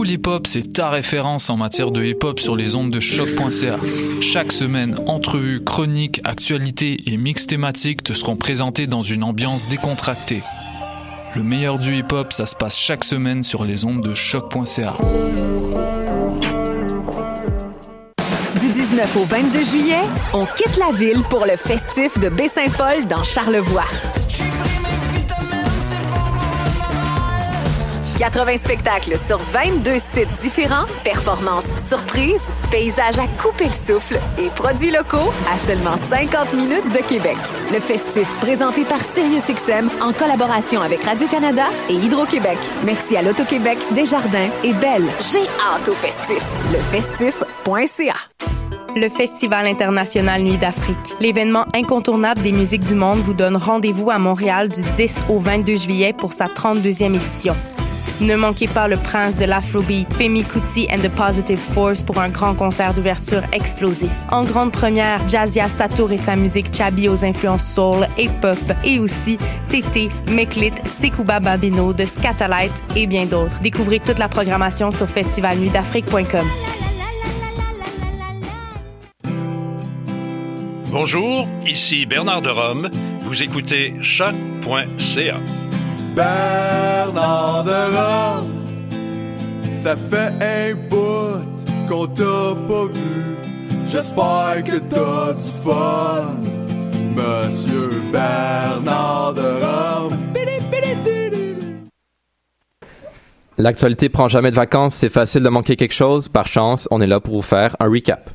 Pool Hip Hop, c'est ta référence en matière de hip hop sur les ondes de choc.ca. Chaque semaine, entrevues, chroniques, actualités et mix thématiques te seront présentés dans une ambiance décontractée. Le meilleur du hip hop, ça se passe chaque semaine sur les ondes de choc.ca. Du 19 au 22 juillet, on quitte la ville pour le festif de Baie-Saint-Paul dans Charlevoix. 80 spectacles sur 22 sites différents, performances surprises, paysages à couper le souffle et produits locaux à seulement 50 minutes de Québec. Le festif présenté par SiriusXM en collaboration avec Radio-Canada et Hydro-Québec. Merci à l'Auto-Québec, Desjardins et Belle. J'ai hâte au festif. Lefestif.ca le Festival international Nuit d'Afrique. L'événement incontournable des musiques du monde vous donne rendez-vous à Montréal du 10 au 22 juillet pour sa 32e édition. Ne manquez pas le prince de l'Afrobeat, Femi Kuti and the Positive Force pour un grand concert d'ouverture explosif. En grande première, Jazia Satour et sa musique Chabi aux influences soul et pop, et aussi Tété, Meklit, Sekouba Babino de Scatalight et bien d'autres. Découvrez toute la programmation sur festivalnuitdafrique.com. Bonjour, ici Bernard de Rome. Vous écoutez choc.ca. Bernard de Rome, ça fait un bout qu'on t'a pas vu. J'espère que t'as du fun, Monsieur Bernard de Rome. L'actualité prend jamais de vacances, c'est facile de manquer quelque chose. Par chance, on est là pour vous faire un recap.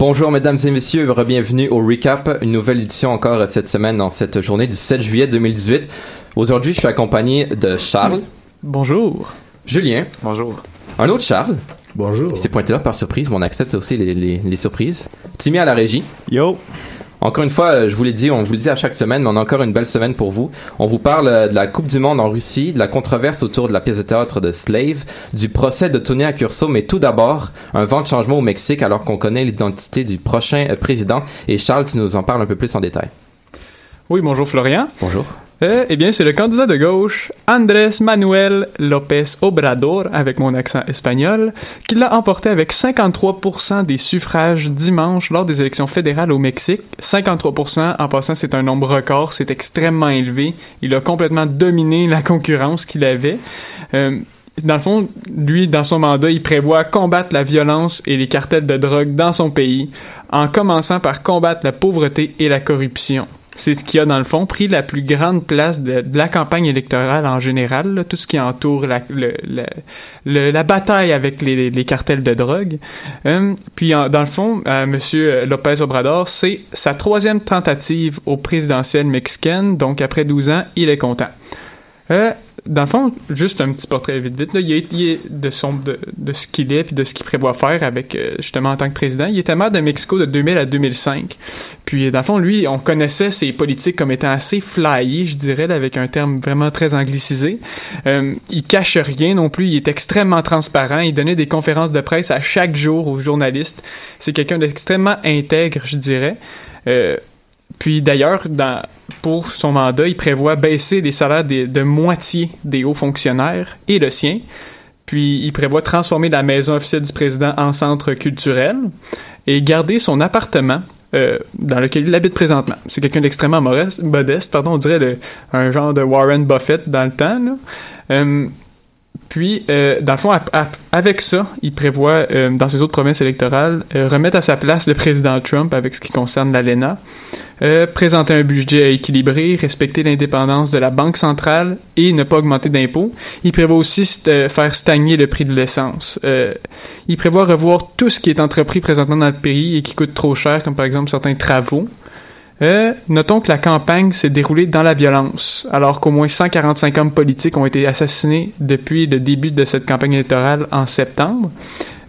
Bonjour mesdames et messieurs, bienvenue au Recap, une nouvelle édition encore cette semaine dans cette journée du 7 juillet 2018. Aujourd'hui, je suis accompagné de Charles. Bonjour. Julien. Bonjour. Un autre Charles. Bonjour. Il s'est pointé là par surprise, mais on accepte aussi les, les, les surprises. Timmy à la régie. Yo. Encore une fois, je vous l'ai dit, on vous le dit à chaque semaine, mais on a encore une belle semaine pour vous. On vous parle euh, de la Coupe du Monde en Russie, de la controverse autour de la pièce de théâtre de Slave, du procès de Tony Accurso, mais tout d'abord, un vent de changement au Mexique alors qu'on connaît l'identité du prochain euh, président. Et Charles, tu nous en parles un peu plus en détail. Oui, bonjour Florian. Bonjour. Euh, eh bien, c'est le candidat de gauche, Andrés Manuel López Obrador, avec mon accent espagnol, qui l'a emporté avec 53% des suffrages dimanche lors des élections fédérales au Mexique. 53%, en passant, c'est un nombre record, c'est extrêmement élevé. Il a complètement dominé la concurrence qu'il avait. Euh, dans le fond, lui, dans son mandat, il prévoit combattre la violence et les cartels de drogue dans son pays, en commençant par combattre la pauvreté et la corruption c'est ce qui a dans le fond pris la plus grande place de, la campagne électorale en général, tout ce qui entoure la, la bataille avec les, cartels de drogue. Euh, puis dans le fond, euh, Monsieur Lopez Obrador, c'est sa troisième tentative au présidentiel mexicaine, donc après 12 ans, il est content. Euh, dans le fond, juste un petit portrait vite vite, là, il, est, de, son, de, de ce qu'il est puis de ce qu'il prévoit faire avec, euh, justement, en tant que président. Il était maire de Mexico de 2000 à 2005. Puis, dans le fond, lui, on connaissait ses politiques comme étant assez flyées, je dirais, avec un terme vraiment très anglicisé. Euh, il cache rien non plus, il est extrêmement transparent, il donnait des conférences de presse à chaque jour aux journalistes. C'est quelqu'un d'extrêmement intègre, je dirais. Euh, puis d'ailleurs, pour son mandat, il prévoit baisser les salaires de moitié des hauts fonctionnaires et le sien. Puis il prévoit transformer la maison officielle du président en centre culturel et garder son appartement euh, dans lequel il habite présentement. C'est quelqu'un d'extrêmement modeste, pardon, on dirait un genre de Warren Buffett dans le temps. Euh, Puis, euh, dans le fond, avec ça, il prévoit, euh, dans ses autres provinces électorales, euh, remettre à sa place le président Trump avec ce qui concerne l'ALENA, présenter un budget équilibré, respecter l'indépendance de la Banque centrale et ne pas augmenter d'impôts. Il prévoit aussi faire stagner le prix de l'essence. Il prévoit revoir tout ce qui est entrepris présentement dans le pays et qui coûte trop cher, comme par exemple certains travaux. Euh, notons que la campagne s'est déroulée dans la violence, alors qu'au moins 145 hommes politiques ont été assassinés depuis le début de cette campagne électorale en septembre.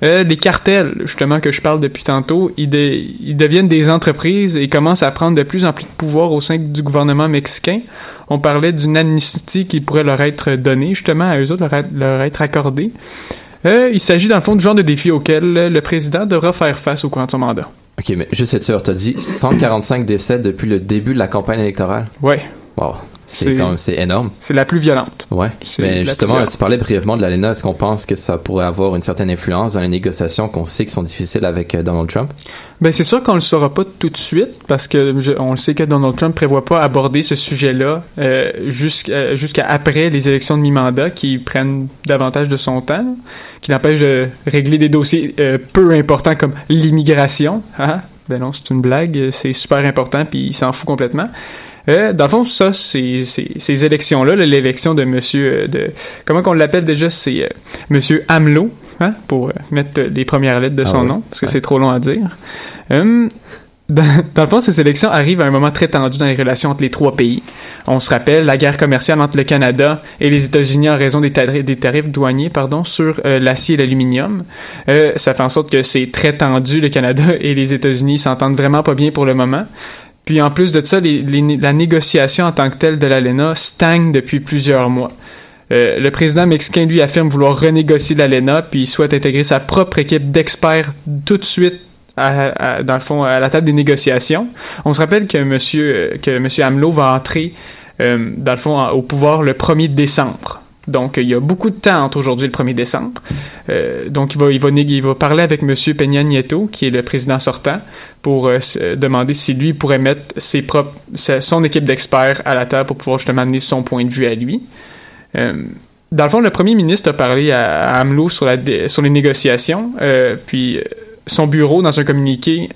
Euh, les cartels, justement, que je parle depuis tantôt, ils, de- ils deviennent des entreprises et commencent à prendre de plus en plus de pouvoir au sein du gouvernement mexicain. On parlait d'une amnistie qui pourrait leur être donnée, justement, à eux autres, leur, être- accordée. Euh, il s'agit, dans le fond, du genre de défi auquel le président devra faire face au courant de son mandat. Ok, mais juste être sûr, t'as dit 145 décès depuis le début de la campagne électorale? Ouais, Wow, C'est- c'est quand même c'est énorme. c'est la plus violente. Ouais. Mais justement, tu parlais brièvement de l'ALENA. Est-ce qu'on pense que ça pourrait avoir une certaine influence dans les négociations qu'on sait qui sont difficiles avec euh, Donald Trump? Ben c'est sûr qu'on le saura pas tout de suite parce que je- on le sait que Donald Trump prévoit pas aborder ce sujet-là euh, jusqu'à jusqu'à après les élections de mi-mandat qui prennent davantage de son temps, qui l'empêchent de régler des dossiers euh, peu importants comme l'immigration. Hein? Ben non, c'est une blague, c'est super important puis il s'en fout complètement. Euh, dans le fond, ça, ces élections-là, là, l'élection de Monsieur, euh, de comment qu'on l'appelle déjà, c'est euh, Monsieur AMLO, hein, pour euh, mettre les premières lettres de Ah son nom, parce que Ouais. c'est trop long à dire. Hum, dans, dans le fond, ces élections arrivent à un moment très tendu dans les relations entre les trois pays. On se rappelle la guerre commerciale entre le Canada et les États-Unis en raison des, tarifs- des tarifs douaniers pardon, sur euh, l'acier et l'aluminium. Euh, ça fait en sorte que c'est très tendu. Le Canada et les États-Unis s'entendent vraiment pas bien pour le moment. Puis en plus de ça, les- les- la négociation en tant que telle de l'ALENA stagne depuis plusieurs mois. Euh, le président mexicain, lui, affirme vouloir renégocier l'ALENA, puis il souhaite intégrer sa propre équipe d'experts tout de suite, à, à- dans le fond, à la table des négociations. On se rappelle que monsieur, euh, que monsieur AMLO va entrer, euh, dans le fond, au pouvoir le 1er décembre. Donc, il y a beaucoup de temps entre aujourd'hui et le 1er décembre. Euh, donc, il va, il, va, parler avec monsieur Peña Nieto, qui est le président sortant, pour euh, demander si lui pourrait mettre ses propres, son équipe d'experts à la table pour pouvoir justement amener son point de vue à lui. Euh, dans le fond, le premier ministre a parlé à, à AMLO sur, sur les négociations, puis son bureau, dans un communiqué,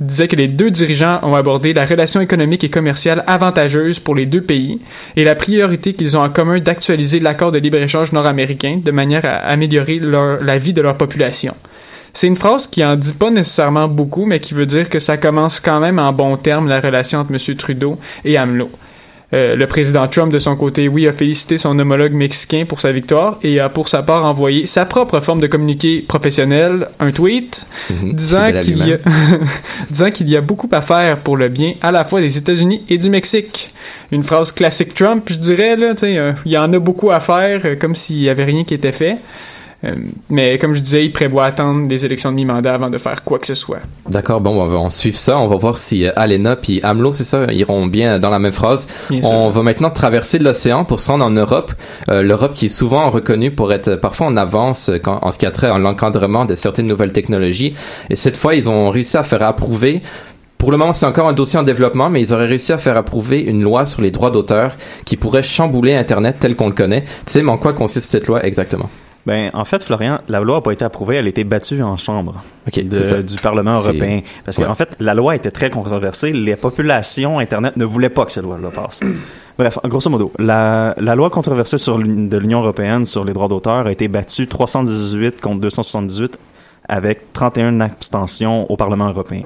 disait que les deux dirigeants ont abordé la relation économique et commerciale avantageuse pour les deux pays et la priorité qu'ils ont en commun d'actualiser l'accord de libre-échange nord-américain de manière à améliorer la vie de leur population. C'est une phrase qui en dit pas nécessairement beaucoup, mais qui veut dire que ça commence quand même en bon terme la relation entre M. Trudeau et AMLO. Euh, le président Trump, de son côté, oui, a félicité son homologue mexicain pour sa victoire et a pour sa part envoyé sa propre forme de communiqué professionnel, un tweet, Mhm. disant qu'il y, a... lui-même. disant qu'il y a beaucoup à faire pour le bien à la fois des États-Unis et du Mexique. Une phrase classique Trump, je dirais, là, tu sais, euh, il y en a beaucoup à faire, euh, comme s'il y avait rien qui était fait. Euh, mais comme je disais, il prévoit attendre des élections de mi-mandat avant de faire quoi que ce soit. D'accord, bon, on va on suivre ça. On va voir si euh, Alena puis AMLO, c'est ça, iront bien dans la même phrase. Bien sûr. On va maintenant traverser l'océan pour se rendre en Europe. Euh, L'Europe qui est souvent reconnue pour être parfois en avance euh, quand, en ce qui a trait à l'encadrement de certaines nouvelles technologies. Et cette fois, ils ont réussi à faire approuver pour le moment, c'est encore un dossier en développement, mais ils auraient réussi à faire approuver une loi sur les droits d'auteur qui pourrait chambouler Internet tel qu'on le connaît. Tu sais, mais en quoi consiste cette loi exactement? Ben, en fait, Florian, la loi n'a pas été approuvée, elle a été battue en chambre de- du Parlement européen. Parce ouais. qu'en fait, la loi était très controversée. Les populations Internet ne voulaient pas que cette loi-là passe. Bref, grosso modo, la, la loi controversée sur de l'Union européenne sur les droits d'auteur a été battue 318 contre 278 avec 31 abstentions au Parlement européen.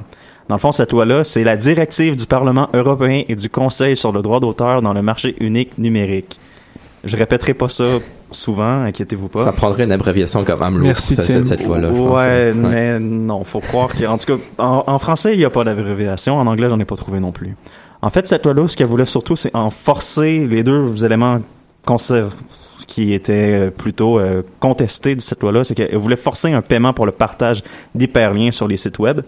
Dans le fond, cette loi-là, c'est la directive du Parlement européen et du Conseil sur le droit d'auteur dans le marché unique numérique. Je répéterai pas ça souvent, inquiétez-vous pas. Ça prendrait une abréviation comme AMLO Merci, pour cette, Tim. cette loi-là. je pense. Ouais, Ouais. mais non, faut croire qu'il En tout cas, en, en français, il n'y a pas d'abréviation. En anglais, j'en ai pas trouvé non plus. En fait, cette loi-là, ce qu'elle voulait surtout, c'est en forcer les deux éléments qui étaient euh, plutôt euh, contestés de cette loi-là, c'est qu'elle voulait forcer un paiement pour le partage d'hyperliens sur les sites web.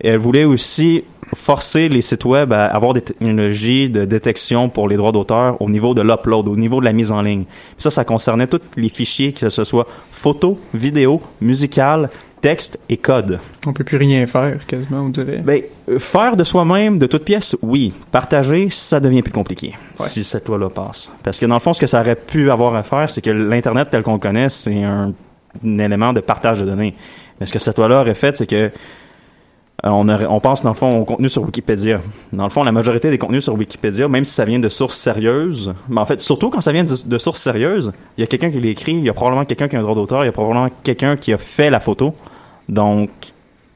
Et elle voulait aussi forcer les sites web à avoir des technologies de détection pour les droits d'auteur au niveau de l'upload, au niveau de la mise en ligne. Puis ça, ça concernait tous les fichiers, que ce soit photos, vidéos, musicales texte et code. On peut plus rien faire, quasiment, on dirait. Ben, faire de soi-même, de toute pièce, oui. Partager, ça devient plus compliqué si cette loi-là passe. Parce que dans le fond, ce que ça aurait pu avoir à faire, c'est que l'Internet tel qu'on le connaît, c'est un, un élément de partage de données. Mais ce que cette loi-là aurait fait, c'est que on, aurait- on pense dans le fond au contenu sur Wikipédia. Dans le fond, la majorité des contenus sur Wikipédia, même si ça vient de sources sérieuses, mais en fait, surtout quand ça vient de, sources sérieuses, il y a quelqu'un qui l'écrit, il y a probablement quelqu'un qui a un droit d'auteur, il y a probablement quelqu'un qui a fait la photo. Donc,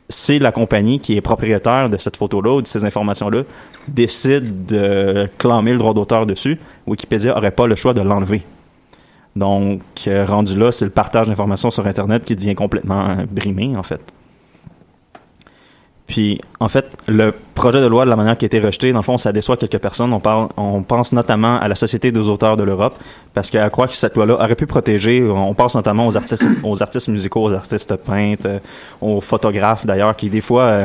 c'est la compagnie qui est propriétaire de cette photo-là ou de ces informations-là décide de clamer le droit d'auteur dessus. Wikipédia aurait pas le choix de l'enlever. Donc, euh, rendu là, c'est le partage d'informations sur Internet qui devient complètement euh, brimé, en fait. Puis, en fait, le projet de loi, de la manière qui a été rejeté, dans le fond, ça déçoit quelques personnes. On, parle, on pense notamment à la Société des auteurs de l'Europe, parce qu'elle croit que cette loi-là aurait pu protéger, on pense notamment aux artistes, aux artistes musicaux, aux artistes peintres, euh, aux photographes d'ailleurs, qui des fois euh,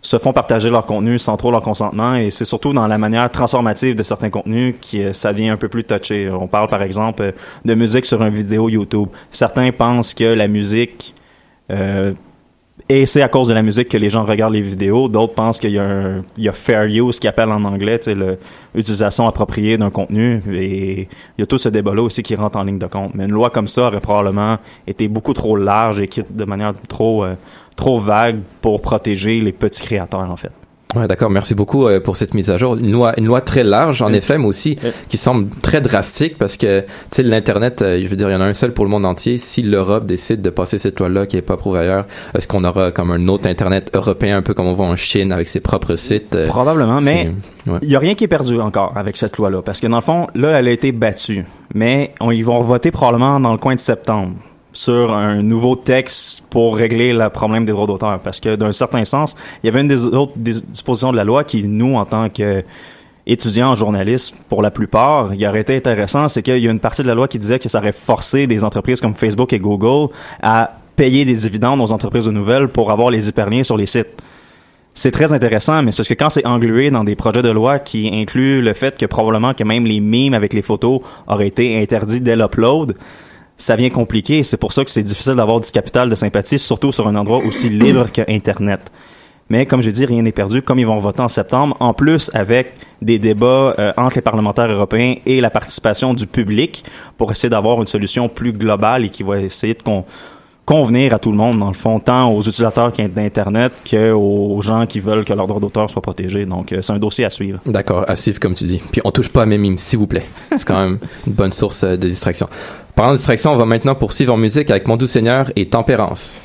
se font partager leur contenu sans trop leur consentement, et c'est surtout dans la manière transformative de certains contenus qui euh, ça devient un peu plus touché. On parle par exemple euh, de musique sur une vidéo YouTube. Certains pensent que la musique et c'est à cause de la musique que les gens regardent les vidéos. D'autres pensent qu'il y a un, il y a fair use, qui appelle en anglais, l'utilisation appropriée d'un contenu. Et il y a tout ce débat-là aussi qui rentre en ligne de compte. Mais une loi comme ça aurait probablement été beaucoup trop large, écrite de manière trop, euh, trop vague pour protéger les petits créateurs, en fait. Ouais, d'accord. Merci beaucoup euh, pour cette mise à jour. Une loi, une loi très large, en effet, mais aussi qui semble très drastique parce que, tu sais, l'internet, euh, je veux dire, il y en a un seul pour le monde entier. Si l'Europe décide de passer cette loi-là qui est pas approuvée ailleurs, est-ce qu'on aura comme un autre internet européen, un peu comme on voit en Chine avec ses propres sites euh, Probablement, mais c'est- ouais. il y a rien qui est perdu encore avec cette loi-là, parce que dans le fond, là, elle a été battue, mais on, ils vont voter probablement dans le coin de septembre sur un nouveau texte pour régler le problème des droits d'auteur, parce que d'un certain sens, il y avait une des autres dis- dispositions de la loi qui, nous, en tant que étudiants en journalisme, pour la plupart, il aurait été intéressant, c'est qu'il y a une partie de la loi qui disait que ça aurait forcé des entreprises comme Facebook et Google à payer des dividendes aux entreprises de nouvelles pour avoir les hyperliens sur les sites. C'est très intéressant, mais c'est parce que quand c'est englué dans des projets de loi qui incluent le fait que probablement que même les mimes avec les photos auraient été interdits dès l'upload, ça vient compliqué. C'est pour ça que c'est difficile d'avoir du capital de sympathie, surtout sur un endroit aussi libre que Internet. Mais comme j'ai dit, rien n'est perdu. Comme ils vont voter en septembre, en plus avec des débats euh, entre les parlementaires européens et la participation du public pour essayer d'avoir une solution plus globale et qui va essayer de con- convenir à tout le monde, dans le fond, tant aux utilisateurs d'Internet qu'aux gens qui veulent que leur droit d'auteur soit protégé. Donc, euh, c'est un dossier à suivre. D'accord, à suivre comme tu dis. Puis on touche pas à mes mimes, s'il vous plaît. C'est quand même une bonne source euh, de distraction. Parlant de distraction, on va maintenant poursuivre en musique avec Mon Doux Seigneur et Tempérance.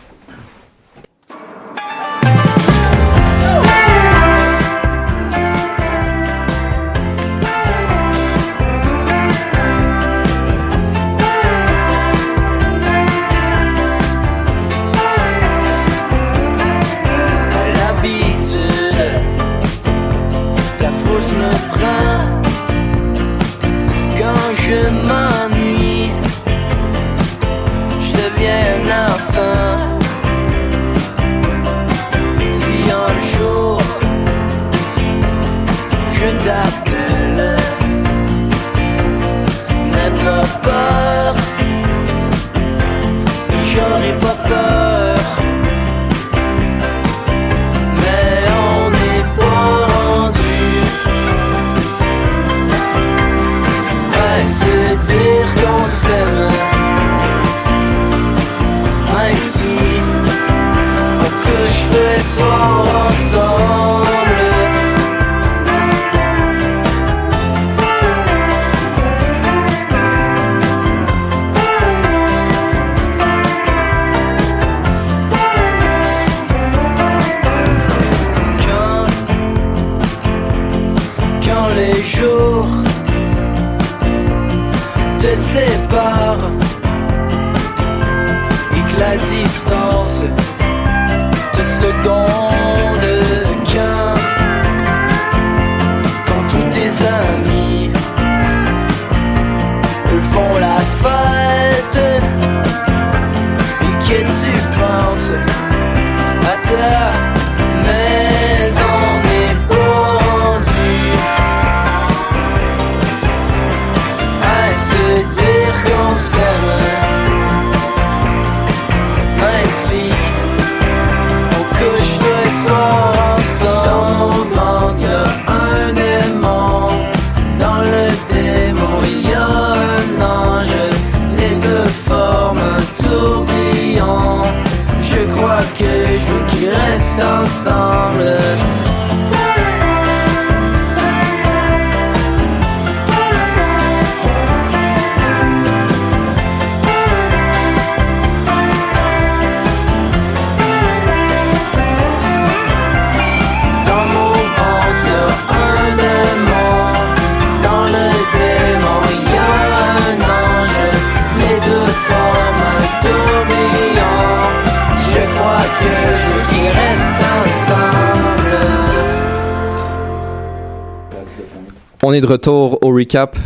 De retour au recap.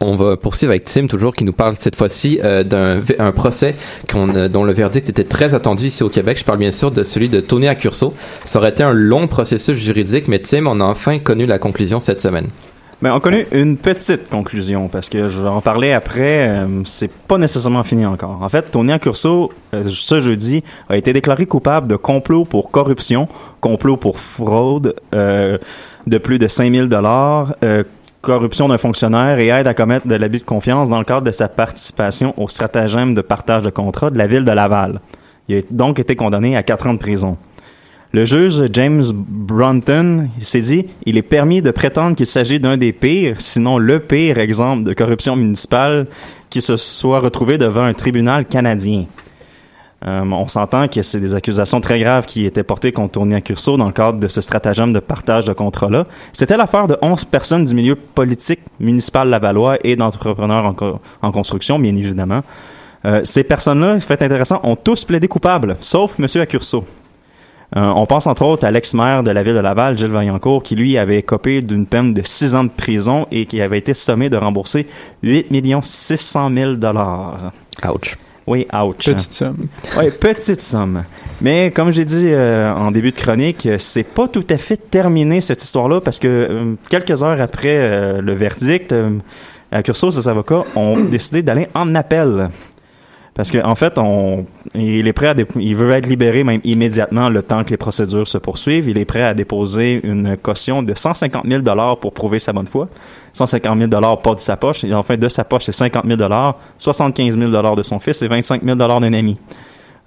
On va poursuivre avec Tim, toujours, qui nous parle cette fois-ci euh, d'un procès euh, dont le verdict était très attendu ici au Québec. Je parle bien sûr de celui de Tony Accurso. Ça aurait été un long processus juridique, mais Tim, on a enfin connu la conclusion cette semaine. Mais on connu une petite conclusion parce que je vais en parler après. euh, c'est pas nécessairement fini encore. En fait, Tony Accurso, euh, ce jeudi, a été déclaré coupable de complot pour corruption, complot pour fraude de plus de 5000 dollars, corruption d'un fonctionnaire et aide à commettre de l'abus de confiance dans le cadre de sa participation au stratagème de partage de contrat de la ville de Laval. Il a donc été condamné à quatre ans de prison. Le juge James Brunton s'est dit il est permis de prétendre qu'il s'agit d'un des pires, sinon le pire exemple de corruption municipale qui se soit retrouvé devant un tribunal canadien. Euh, on s'entend que c'est des accusations très graves qui étaient portées contre Tony Accurso dans le cadre de ce stratagème de partage de contrat-là. C'était l'affaire de 11 personnes du milieu politique municipal lavallois et d'entrepreneurs en, co- en construction, bien évidemment. Euh, ces personnes-là, fait intéressant, ont tous plaidé coupables, sauf M. Accurso. Euh, on pense entre autres à l'ex-maire de la ville de Laval, Gilles Vaillancourt, qui lui avait copé d'une peine de six ans de prison et qui avait été sommé de rembourser 8 600 000 dollars. Ouch. Oui, ouch. Petite somme. Oui, petite somme. Mais comme j'ai dit euh, en début de chronique, c'est pas tout à fait terminé cette histoire-là parce que euh, quelques heures après euh, le verdict, Accurso et ses avocats ont décidé d'aller en appel. Parce qu'en en fait, on, il est prêt à il veut être libéré même immédiatement le temps que les procédures se poursuivent. Il est prêt à déposer une caution de 150 000 dollars pour prouver sa bonne foi. 150 000 dollars pas de sa poche. Et enfin, de sa poche, c'est 50 000 dollars, 75 000 dollars de son fils et 25 000 dollars d'un ami.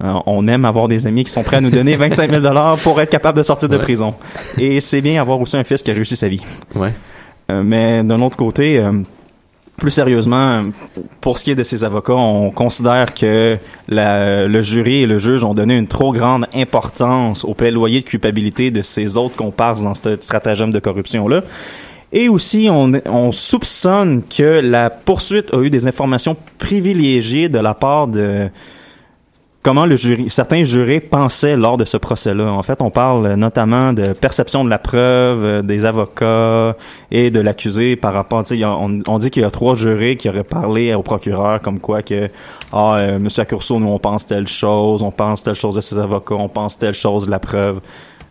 Euh, on aime avoir des amis qui sont prêts à nous donner 25 000 dollars pour être capable de sortir de prison. Et c'est bien avoir aussi un fils qui a réussi sa vie. Ouais. Euh, mais d'un autre côté, euh, plus sérieusement, pour ce qui est de ces avocats, on considère que le jury et le juge ont donné une trop grande importance au plaidoyer de culpabilité de ces autres comparses dans ce stratagème de corruption-là. Et aussi, on soupçonne que la poursuite a eu des informations privilégiées de la part de comment le jury, certains jurés pensaient lors de ce procès-là. En fait, on parle notamment de perception de la preuve, euh, des avocats et de l'accusé par rapport, on, on dit qu'il y a trois jurés qui auraient parlé au procureur comme quoi que, ah, euh, Monsieur nous on pense telle chose, on pense telle chose de ses avocats, on pense telle chose de la preuve.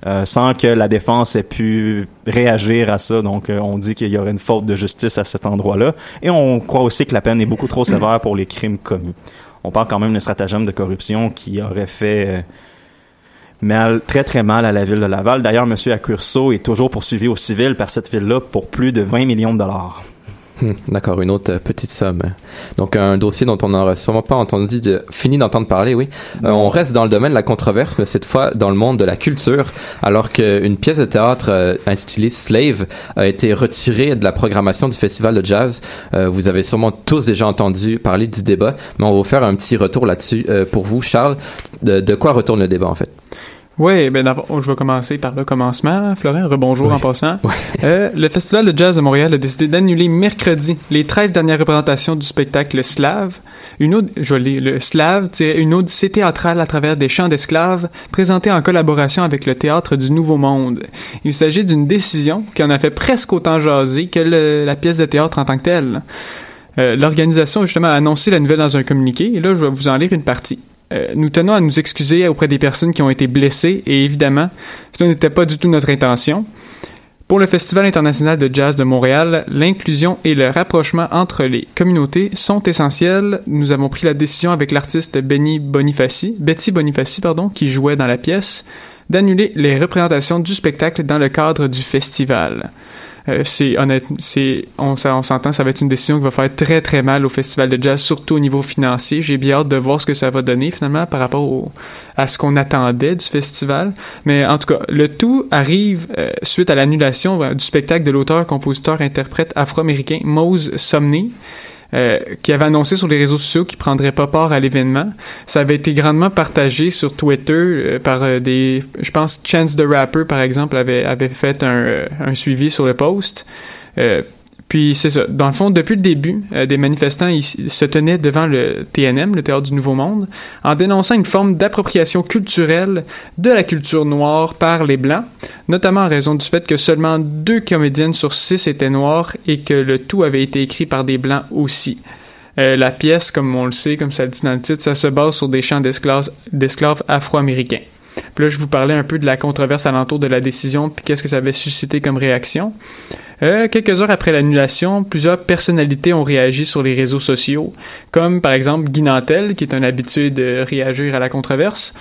euh, sans que la défense ait pu réagir à ça. Donc, euh, on dit qu'il y aurait une faute de justice à cet endroit-là. Et on croit aussi que la peine est beaucoup trop sévère pour les crimes commis. On parle quand même d'un stratagème de corruption qui aurait fait euh, mal, très très mal à la ville de Laval. D'ailleurs, M. Accurso est toujours poursuivi au civil par cette ville-là pour plus de 20 millions de dollars. Hmm, D'accord, une autre euh, petite somme. Donc un dossier dont on n'aurait sûrement pas entendu de, fini d'entendre parler, oui. Euh, on reste dans le domaine de la controverse, mais cette fois dans le monde de la culture, alors qu'une pièce de théâtre euh, intitulée Slave a été retirée de la programmation du festival de jazz. Euh, vous avez sûrement tous déjà entendu parler du débat, mais on va vous faire un petit retour là-dessus pour vous, Charles. De, de quoi retourne le débat en fait? Oui, ben d'abord, je vais commencer par le commencement. Florent, rebonjour Oui. en passant. Euh, le Festival de jazz de Montréal a décidé d'annuler mercredi les 13 dernières représentations du spectacle Slave. Une lis, le Slave, une odyssée théâtrale à travers des chants d'esclaves, présentée en collaboration avec le Théâtre du Nouveau Monde. Il s'agit d'une décision qui en a fait presque autant jaser que le- la pièce de théâtre en tant que telle. Euh, L'organisation, justement, a annoncé la nouvelle dans un communiqué, et là, je vais vous en lire une partie. Euh, nous tenons à nous excuser auprès des personnes qui ont été blessées, et évidemment, cela n'était pas du tout notre intention. Pour le Festival international de jazz de Montréal, l'inclusion et le rapprochement entre les communautés sont essentiels. Nous avons pris la décision avec l'artiste Benny Bonifaci, Betty Bonifaci, pardon, qui jouait dans la pièce, d'annuler les représentations du spectacle dans le cadre du festival. Euh, c'est honnête, c'est on, on s'entend, ça va être une décision qui va faire très très mal au festival de jazz, surtout au niveau financier. J'ai bien hâte de voir ce que ça va donner finalement par rapport à ce qu'on attendait du festival. Mais en tout cas, le tout arrive euh, suite à l'annulation euh, du spectacle de l'auteur, compositeur, interprète afro-américain Mose Somney. Euh, qui avait annoncé sur les réseaux sociaux qu'il prendrait pas part à l'événement. Ça avait été grandement partagé sur Twitter euh, par euh, des, je pense Chance the Rapper par exemple avait avait fait un, un suivi sur le post. Puis c'est ça. Dans le fond, depuis le début, euh, des manifestants se tenaient devant le TNM, le Théâtre du Nouveau Monde, en dénonçant une forme d'appropriation culturelle de la culture noire par les Blancs, notamment en raison du fait que seulement deux comédiennes sur six étaient noires et que le tout avait été écrit par des Blancs aussi. Euh, la pièce, comme on le sait, comme ça le dit dans le titre, ça se base sur des chants d'esclaves afro-américains. Puis là, je vous parlais un peu de la controverse alentour de la décision, puis qu'est-ce que ça avait suscité comme réaction. Euh, quelques heures après l'annulation, plusieurs personnalités ont réagi sur les réseaux sociaux, comme par exemple Guy Nantel, qui est un habitué de réagir à la controverse,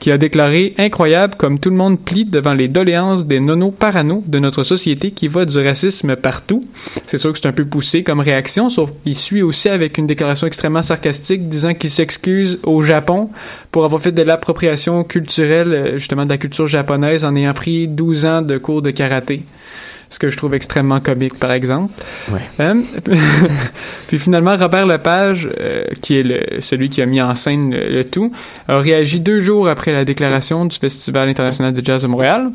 qui a déclaré incroyable comme tout le monde plie devant les doléances des nonos parano de notre société qui voit du racisme partout. C'est sûr que c'est un peu poussé comme réaction, sauf qu'il suit aussi avec une déclaration extrêmement sarcastique disant qu'il s'excuse au Japon pour avoir fait de l'appropriation culturelle, euh, justement de la culture japonaise, en ayant pris 12 ans de cours de karaté ce que je trouve extrêmement comique, par exemple. Ouais. Euh, puis finalement, Robert Lepage, euh, qui est le, celui qui a mis en scène le, le, tout, a réagi deux jours après la déclaration du Festival international de jazz de Montréal.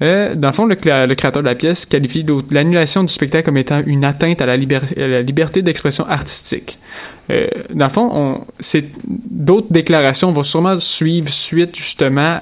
Euh, dans le fond, le, créateur de la pièce qualifie l'annulation du spectacle comme étant une atteinte à la, liberté d'expression artistique. Euh, dans le fond, d'autres déclarations vont sûrement suivre suite justement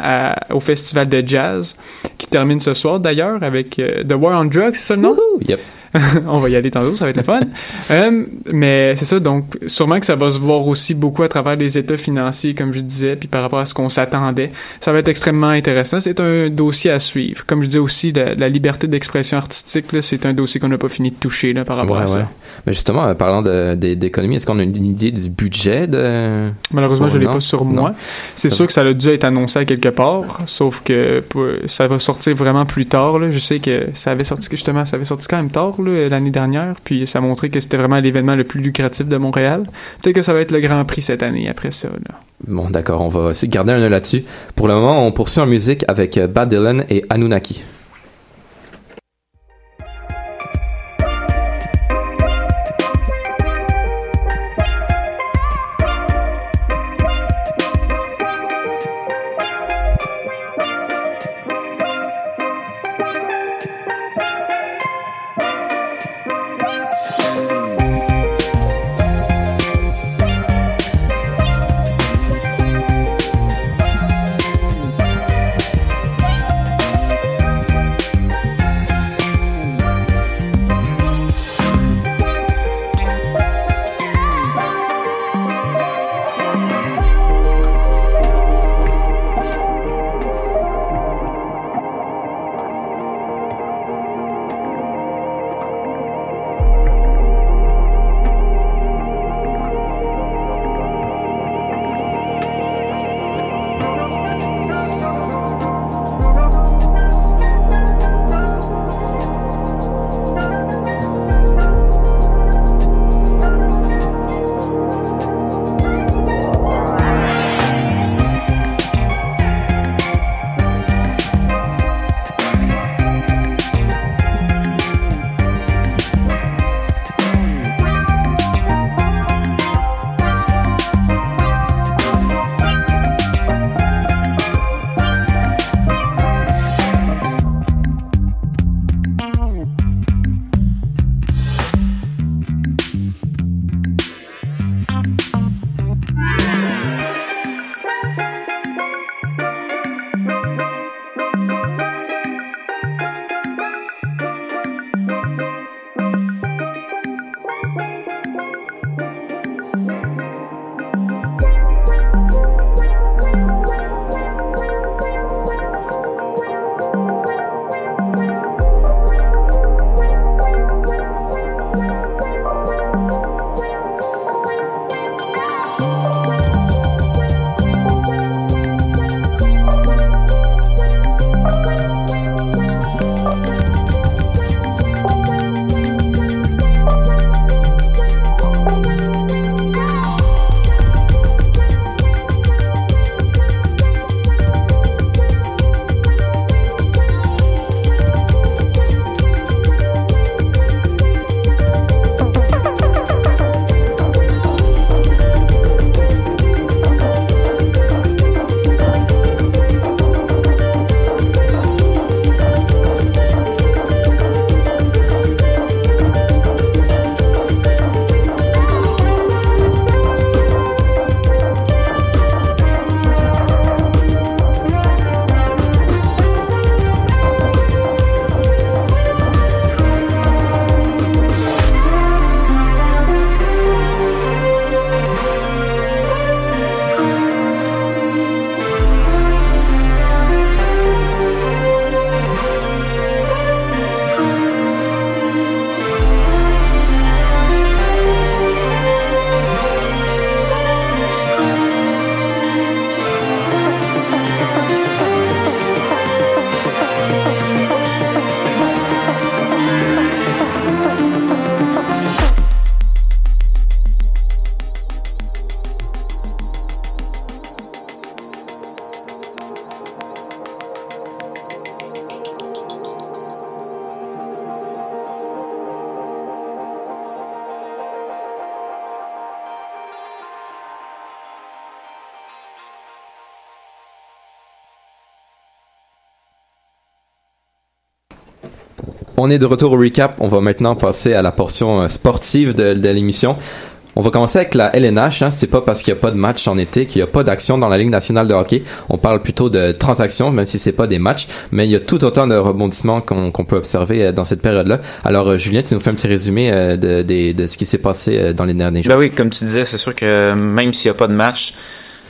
au festival de jazz qui termine ce soir d'ailleurs avec euh, The War on Drugs, c'est ça le nom? Yep. on va y aller tantôt, ça va être le fun. euh, mais c'est ça, donc sûrement que ça va se voir aussi beaucoup à travers les états financiers, comme je disais, puis par rapport à ce qu'on s'attendait. Ça va être extrêmement intéressant. C'est un dossier à suivre. Comme je disais aussi, la, la liberté d'expression artistique, c'est un dossier qu'on n'a pas fini de toucher là, par rapport ouais, à ça. Mais justement, euh, parlant d'économie, est-ce qu'on a une, une, idée du budget de... Malheureusement, je ne l'ai pas sur moi. C'est sûr que ça a dû être annoncé à quelque part, sauf que ça va sortir vraiment plus tard. Là. Je sais que ça avait sorti justement, ça avait sorti quand même tard l'année dernière, puis ça montrait que c'était vraiment l'événement le plus lucratif de Montréal. Peut-être que ça va être le Grand Prix cette année après ça. Bon, d'accord, on va aussi garder un œil là-dessus. Pour le moment, on poursuit en musique avec Bad Dylan et Anunnaki. On est de retour au recap. On va maintenant passer à la portion euh, sportive de, de l'émission. On va commencer avec la LNH. Hein. C'est pas parce qu'il n'y a pas de match en été qu'il n'y a pas d'action dans la Ligue nationale de hockey. On parle plutôt de transactions, même si c'est pas des matchs. Mais il y a tout autant de rebondissements qu'on peut observer euh, dans cette période-là. Alors, euh, Julien, tu nous fais un petit résumé de, de, de ce qui s'est passé dans les derniers jours. Ben oui, comme tu disais, c'est sûr que même s'il n'y a pas de match,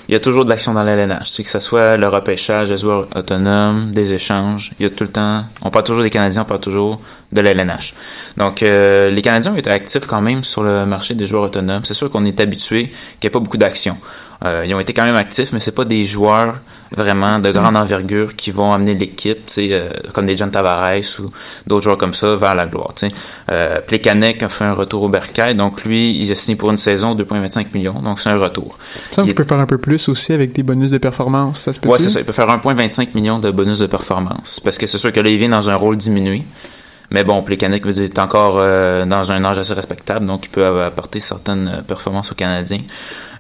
il y a toujours de l'action dans la LNH. Tu sais, que ce soit le repêchage, les joueurs autonomes, des échanges. Il y a tout le temps. On parle toujours des Canadiens, on parle toujours de la LNH. Donc, euh, les Canadiens ont été actifs quand même sur le marché des joueurs autonomes. C'est sûr qu'on est habitué qu'il n'y ait pas beaucoup d'action. Euh, ils ont été quand même actifs, mais c'est pas des joueurs vraiment de grande envergure qui vont amener l'équipe, tu sais, euh, comme des John Tavares ou d'autres joueurs comme ça vers la gloire. tu sais. Euh, Plekanec a fait un retour au Bercail, donc lui, il a signé pour une saison 2,25 millions, donc c'est un retour. Ça, Il est- peut faire un peu plus aussi avec des bonus de performance. Ça se peut Ouais, c'est ça. Il peut faire 1,25 millions de bonus de performance. Parce que c'est sûr que là, il vient dans un rôle diminué. Mais bon, Plekanec est encore euh, dans un âge assez respectable, donc il peut apporter certaines euh, performances aux Canadiens.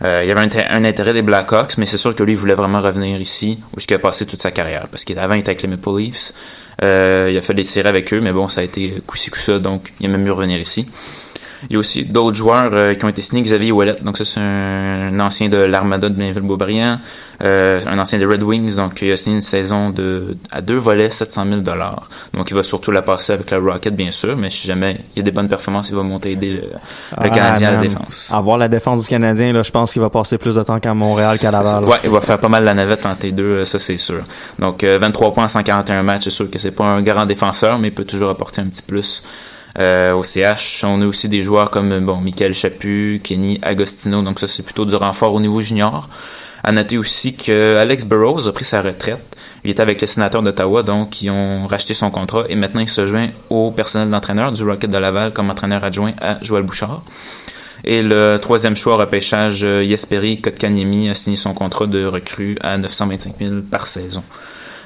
Euh, il y avait un, inté- un intérêt des Blackhawks, mais c'est sûr que lui, il voulait vraiment revenir ici, où il a passé toute sa carrière. Parce qu'avant, il était avec les Maple Leafs. Euh, il a fait des séries avec eux, mais bon, ça a été coup-ci, coup-ça, donc il a même mieux revenir ici. Il y a aussi d'autres joueurs euh, qui ont été signés. Xavier Ouellet, donc ça c'est un, un ancien de l'Armada de Blainville-Beaubriand, euh, un ancien des Red Wings, donc il a signé une saison de à deux volets, 700 000 dollars. Donc il va surtout la passer avec la Rocket bien sûr, mais si jamais il y a des bonnes performances, il va monter aider le, le Canadien à la défense. Avoir la défense du Canadien, là, je pense qu'il va passer plus de temps qu'à Montréal qu'à Laval. Ouais, il va faire pas mal la navette en T2, euh, ça c'est sûr. Donc euh, 23 points en 141 matchs, c'est sûr que c'est pas un grand défenseur, mais il peut toujours apporter un petit plus. Euh, au CH, on a aussi des joueurs comme bon Michael Chaput, Kenny Agostino, donc ça c'est plutôt du renfort au niveau junior. À noter aussi que Alex Burrows a pris sa retraite. Il était avec les sénateurs d'Ottawa, donc ils ont racheté son contrat et maintenant il se joint au personnel d'entraîneur du Rocket de Laval comme entraîneur adjoint à Joël Bouchard. Et le troisième choix au repêchage, euh, Jesperi Kotkaniemi a signé son contrat de recrue à 925 000 par saison.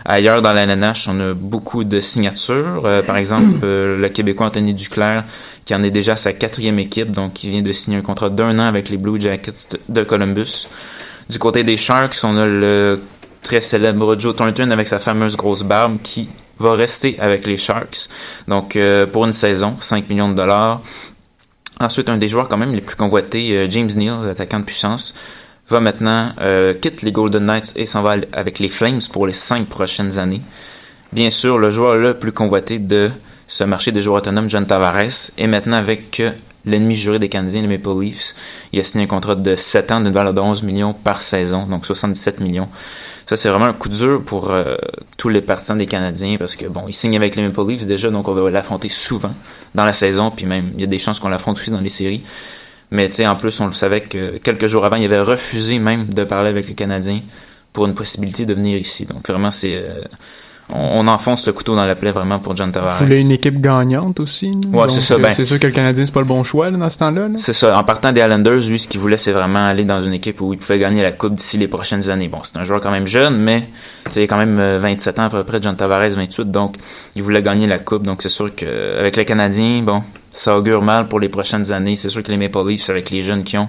Ailleurs dans la on a beaucoup de signatures. Euh, par exemple, euh, le Québécois Anthony Duclair, qui en est déjà à sa quatrième équipe, donc il vient de signer un contrat d'un an avec les Blue Jackets de- Columbus. Du côté des Sharks, on a le très célèbre Joe Thornton avec sa fameuse grosse barbe qui va rester avec les Sharks. Donc euh, pour une saison, 5 millions de dollars. Ensuite, un des joueurs quand même les plus convoités, James Neal, attaquant de puissance, va maintenant euh, quitte les Golden Knights et s'en va avec les Flames pour les cinq prochaines années. Bien sûr, le joueur le plus convoité de ce marché des joueurs autonomes, John Tavares, est maintenant avec euh, l'ennemi juré des Canadiens, les Maple Leafs. Il a signé un contrat de 7 ans d'une valeur de 11 millions par saison, donc 77 millions. Ça, c'est vraiment un coup dur pour euh, tous les partisans des Canadiens parce que, bon, il signe avec les Maple Leafs déjà, donc on va l'affronter souvent dans la saison, puis même, il y a des chances qu'on l'affronte aussi dans les séries. Mais, tu sais, en plus, on le savait que quelques jours avant, il avait refusé même de parler avec les Canadiens pour une possibilité de venir ici. Donc, vraiment, c'est... euh, on, on enfonce le couteau dans la plaie vraiment pour John Tavares. Vous voulez une équipe gagnante aussi. Ouais, c'est ça, euh, ben- c'est sûr que le Canadien, c'est pas le bon choix là, dans ce temps-là. là. C'est ça. En partant des Islanders, lui, ce qu'il voulait, c'est vraiment aller dans une équipe où il pouvait gagner la Coupe d'ici les prochaines années. Bon, c'est un joueur quand même jeune, mais tu sais, il a quand même euh, 27 ans à peu près, John Tavares 28, donc il voulait gagner la Coupe. Donc c'est sûr qu'avec les Canadiens, bon, ça augure mal pour les prochaines années. C'est sûr que les Maple Leafs, avec les jeunes qu'ils ont,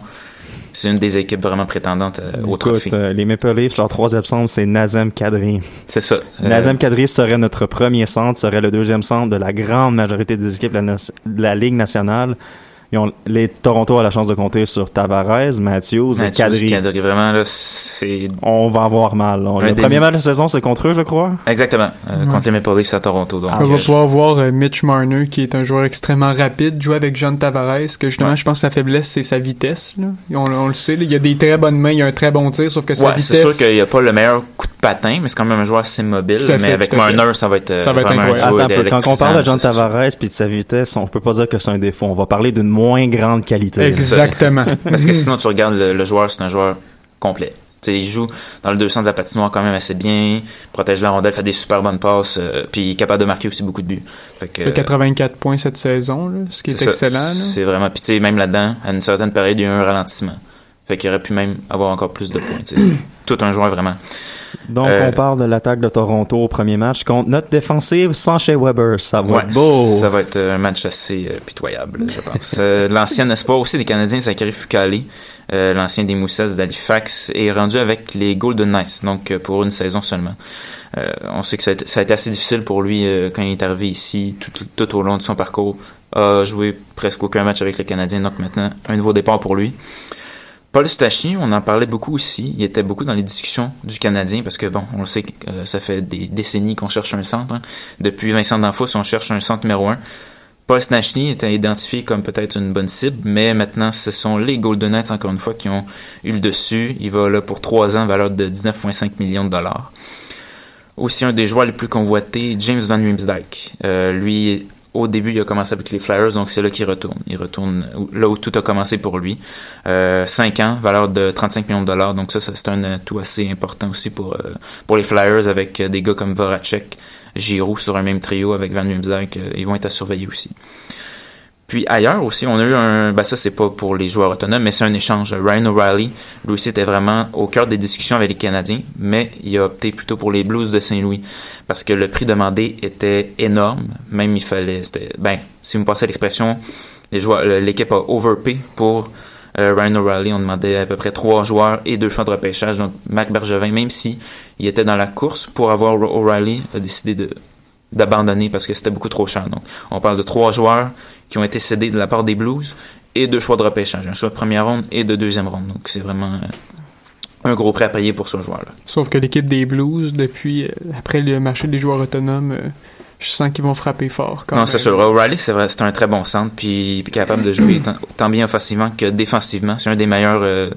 c'est une des équipes vraiment prétendantes euh, au Écoute, trophée. euh, les Maple Leafs, leur trois absents, c'est Nazem Kadri. C'est ça. Euh, Nazem Kadri serait notre premier centre, serait le deuxième centre de la grande majorité des équipes de la, na- de la Ligue nationale. Ils ont, les Toronto a la chance de compter sur Tavares, Matthews, et Matthews, Kadri. Kadri, vraiment, là, c'est... On va avoir mal. Le des- premier match de la saison, c'est contre eux, je crois. Exactement. euh, Ouais. Contre les Maple Leafs à Toronto. Donc, on va euh, pouvoir voir euh, Mitch Marner, qui est un joueur extrêmement rapide, jouer avec John Tavares, que justement, Ouais. je pense que sa faiblesse, c'est sa vitesse. Là. Et On, on le sait, là, il y a des très bonnes mains, il y a un très bon tir, sauf que sa Ouais, vitesse... c'est sûr qu'il n'y a pas le meilleur coup de patin, mais c'est quand même un joueur assez mobile. Mais avec. Marner, ça va être, euh, Ça va être vraiment un incroyable. Attends. Quand on parle de John. Tavares puis de sa vitesse, on peut pas dire que c'est un défaut. On va parler d'une moins grande qualité. Exactement. Parce que sinon, tu regardes le, le joueur, c'est un joueur complet. Tu sais, il joue dans le 200 de la patinoire quand même assez bien, protège la rondelle, fait des super bonnes passes, euh, puis il est capable de marquer aussi beaucoup de buts. Fait que, Il fait 84 points cette saison, là, ce qui est, excellent. C'est vraiment, puis tu sais, même là-dedans, à une certaine période, il y a eu un ralentissement. Fait qu'il aurait pu même avoir encore plus de points. tout un joueur vraiment. Donc, Euh, on parle de l'attaque de Toronto au premier match contre notre défensive sans chez Weber. Ça va Ouais, être beau. Ça va être euh, un match assez euh, pitoyable, je pense. Euh, l'ancien espoir aussi des Canadiens, Zachary Fucale, euh, l'ancien des Moussets d'Halifax, est rendu avec les Golden Knights, donc euh, pour une saison seulement. Euh, on sait que ça a, été, ça a été assez difficile pour lui euh, quand il est arrivé ici, tout, tout au long de son parcours. A joué presque aucun match avec les Canadiens, donc maintenant un nouveau départ pour lui. Paul Stachy, on en parlait beaucoup aussi. Il était beaucoup dans les discussions du Canadien parce que, bon, on le sait que euh, ça fait des décennies qu'on cherche un centre. hein. Depuis Vincent D'Anfos, on cherche un centre numéro un. Paul Stachny était identifié comme peut-être une bonne cible, mais maintenant, ce sont les Golden Knights, encore une fois, qui ont eu le dessus. Il va là pour trois ans, valeur de 19,5 millions de dollars. Aussi, un des joueurs les plus convoités, James Van Riemsdyk. Euh, lui, au début, il a commencé avec les Flyers, donc c'est là qu'il retourne. Il retourne là où tout a commencé pour lui. Euh, 5 ans, valeur de 35 millions de dollars, donc ça, ça, c'est un atout assez important aussi pour, euh, pour les Flyers avec euh, des gars comme Voracek, Giroud sur un même trio avec Van Riemsdyk. euh, ils vont être à surveiller aussi. Puis ailleurs aussi, on a eu un, ben ça c'est pas pour les joueurs autonomes, mais c'est un échange. Ryan O'Reilly, lui aussi était vraiment au cœur des discussions avec les Canadiens, mais il a opté plutôt pour les Blues de Saint-Louis parce que le prix demandé était énorme. Même il fallait, c'était, ben, si vous me passez l'expression, l'équipe a overpay pour euh, Ryan O'Reilly. On demandait à peu près trois joueurs et deux choix de repêchage. Donc Mac Bergevin, même si il était dans la course pour avoir O'Reilly, a décidé de d'abandonner parce que c'était beaucoup trop cher. Donc, on parle de trois joueurs qui ont été cédés de la part des Blues et deux choix de repêchage, un choix de première ronde et de deuxième ronde. Donc, c'est vraiment euh, un gros prêt à payer pour ce joueur-là. Sauf que l'équipe des Blues, depuis, euh, après le marché des joueurs autonomes, euh, je sens qu'ils vont frapper fort. Quand non, c'est sûr. O'Reilly, c'est un très bon centre, puis, puis capable de jouer tant, tant bien offensivement que défensivement. C'est un des meilleurs euh,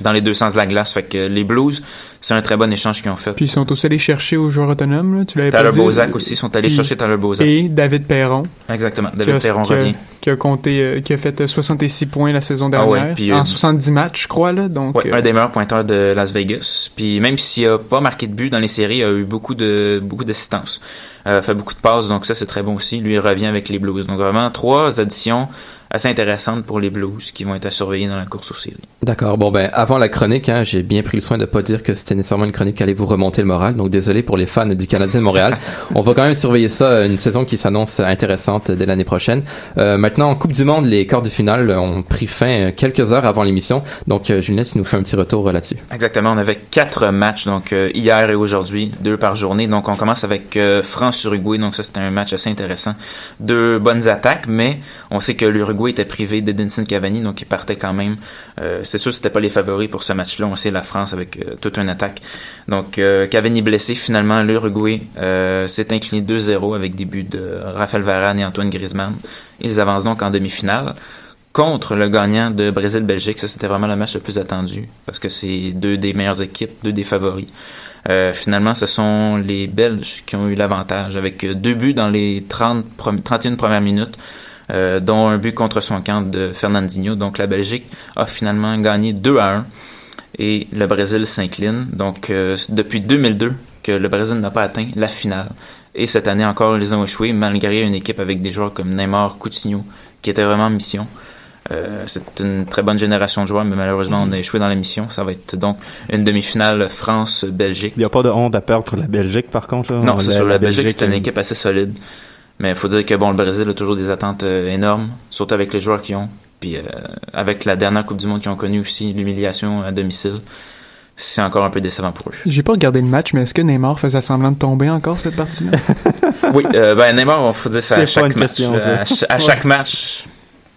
dans les deux sens de la glace. Fait que les Blues, c'est un très bon échange qu'ils ont fait. Puis ils sont aussi allés chercher aux joueurs autonomes, là, tu l'avais pas dit. Bozak aussi, sont allés Puis- chercher Tyler Bozak. Et David Perron. Exactement, David a- Perron qui a- revient. Qui a compté, euh, qui a fait euh, 66 points la saison Ah dernière. ouais, puis, en euh, 70 matchs, je crois, là. Donc, Ouais, euh, un des meilleurs pointeurs de Las Vegas. Puis même s'il a pas marqué de but dans les séries, il a eu beaucoup de beaucoup d'assistance. Euh, fait beaucoup de passes, donc ça c'est très bon aussi. Lui il revient avec les Blues. Donc vraiment trois additions assez intéressantes pour les Blues qui vont être à surveiller dans la course aux séries. D'accord. Bon, ben, avant la chronique, hein, j'ai bien pris le soin de pas dire que c'était nécessairement une chronique qui allait vous remonter le moral. Donc, désolé pour les fans du Canadien de Montréal. On va quand même surveiller ça, une saison qui s'annonce intéressante dès l'année prochaine. Euh, maintenant, en Coupe du Monde, les quarts de finale ont pris fin euh, quelques heures avant l'émission. Donc, euh, Julien, tu nous fais un petit retour là-dessus. Exactement, on avait quatre matchs, donc hier et aujourd'hui, deux par journée. Donc on commence avec euh, France-Uruguay, donc ça c'était un match assez intéressant. Deux bonnes attaques, mais on sait que l'Uruguay était privé d'Edinson Cavani, donc il partait quand même. Euh, c'est sûr c'était pas les favoris pour ce match-là. On sait la France avec euh, toute une attaque. Donc euh, Cavani blessé, finalement l'Uruguay euh, s'est incliné 2-0 avec des buts de Raphaël Varane et Antoine Griezmann. Ils avancent donc en demi-finale contre le gagnant de Brésil-Belgique. Ça, c'était vraiment le match le plus attendu parce que c'est deux des meilleures équipes, deux des favoris. Finalement, ce sont les Belges qui ont eu l'avantage avec deux buts dans les 30 prom- 31 premières minutes, euh, dont un but contre son camp de Fernandinho. Donc la Belgique a finalement gagné 2 à 1 et le Brésil s'incline. Donc euh, depuis 2002 que le Brésil n'a pas atteint la finale. Et cette année encore, ils ont échoué malgré une équipe avec des joueurs comme Neymar, Coutinho, qui étaient vraiment en mission. Euh, c'est une très bonne génération de joueurs, mais malheureusement, on a échoué dans la mission. Ça va être donc une demi-finale France-Belgique. Il n'y a pas de honte à perdre la Belgique, par contre. Là. Non, c'est sûr. La, la Belgique, c'est une équipe assez solide. Mais il faut dire que bon, le Brésil a toujours des attentes euh, énormes, surtout avec les joueurs qu'ils ont. Puis euh, avec la dernière Coupe du Monde qu'ils ont connue aussi, l'humiliation à domicile, c'est encore un peu décevant pour eux. J'ai pas regardé le match, mais est-ce que Neymar faisait semblant de tomber encore cette partie-là? oui, euh, ben Neymar, il faut dire ça à C'est pas chaque une match. question. À, ch- à chaque Ouais. match,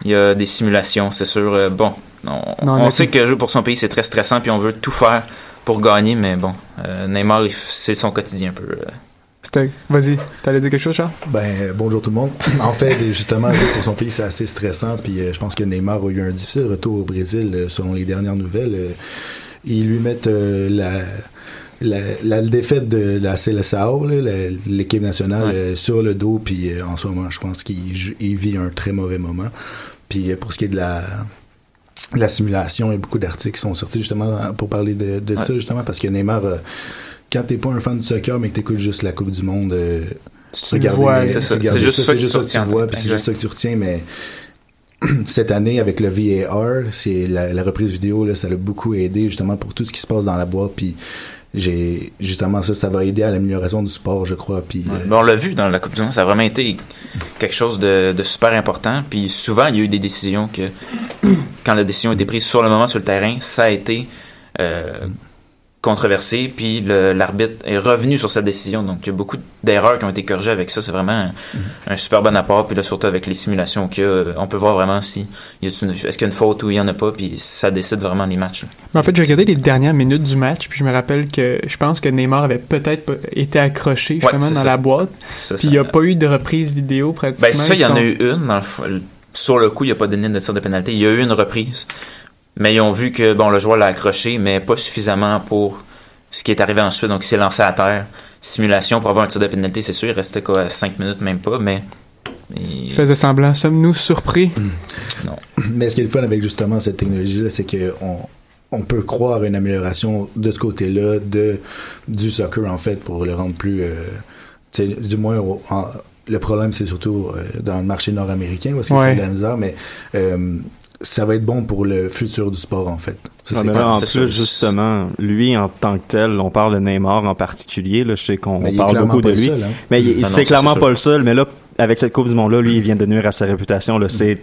il y a des simulations, c'est sûr. Euh, bon, on, Non, on sait que jouer pour son pays, c'est très stressant, puis on veut tout faire pour gagner, mais bon, euh, Neymar, c'est son quotidien un peu. C'était... Vas-y, t'allais dire quelque chose, Charles? Ben, bonjour tout le monde. En fait, justement, pour son pays, c'est assez stressant. Puis euh, je pense que Neymar a eu un difficile retour au Brésil, euh, selon les dernières nouvelles. Euh, ils lui mettent la, la, la défaite de la la- l'équipe nationale, sur le dos. Puis en ce moment, je pense qu'il vit un très mauvais moment. Puis pour ce qui est de la de la simulation, il y a beaucoup d'articles qui sont sortis justement pour parler de, de Ouais. ça, justement, parce que Neymar, quand t'es pas un fan du soccer, mais que t'écoutes juste la Coupe du Monde, euh, Tu vois, c'est ça. C'est juste ça que tu juste que vois, puis c'est juste ça que tu retiens, mais cette année avec le VAR, c'est la, la reprise vidéo là, ça l'a beaucoup aidé justement pour tout ce qui se passe dans la boîte. Puis j'ai justement ça, ça va aider à l'amélioration du sport, je crois. Puis Ouais. euh, Ben, on l'a vu dans la Coupe du Monde, ça a vraiment été quelque chose de, de super important. Puis souvent, il y a eu des décisions que, quand la décision a été prise sur le moment sur le terrain, ça a été euh, controversé. Puis l'arbitre est revenu sur cette décision. Donc il y a beaucoup d'erreurs qui ont été corrigées avec ça. C'est vraiment un, un super bon apport. Puis là, surtout avec les simulations qu'il y a, euh, on peut voir vraiment si est-ce qu'il y a une faute ou il y en a pas. Puis ça décide vraiment les matchs. Mais en fait, j'ai regardé les dernières minutes du match, puis je me rappelle que je pense que Neymar avait peut-être été accroché justement c'est dans ça. la boîte. Ça, puis il n'y a pas eu de reprise vidéo pratiquement. Ben ça, il y en a eu une. Dans le f- sur le coup, il n'y a pas donné de tir de pénalité. Il y a eu une reprise. Mais ils ont vu que bon, le joueur l'a accroché, mais pas suffisamment pour ce qui est arrivé ensuite. Donc il s'est lancé à terre. Simulation pour avoir un tir de pénalité, c'est sûr. Il restait quoi, 5 minutes, même pas, mais. Il faisait semblant. Sommes-nous surpris? Mais ce qui est le fun avec justement cette technologie-là, c'est que on, on peut croire à une amélioration de ce côté-là de du soccer en fait pour le rendre plus, euh, tu sais, du moins au- en- le problème c'est surtout euh, dans le marché nord-américain parce que Ouais. c'est de la misère, mais euh, ça va être bon pour le futur du sport en fait. Ça, c'est mais là, en plus, sûr. justement, lui en tant que tel, on parle de Neymar en particulier. Là, je sais qu'on parle beaucoup de lui. seul, hein. Mais il- Ah c'est clairement pas le seul. Mais là, avec cette Coupe du Monde-là, lui, il vient de nuire à sa réputation. Là, c'est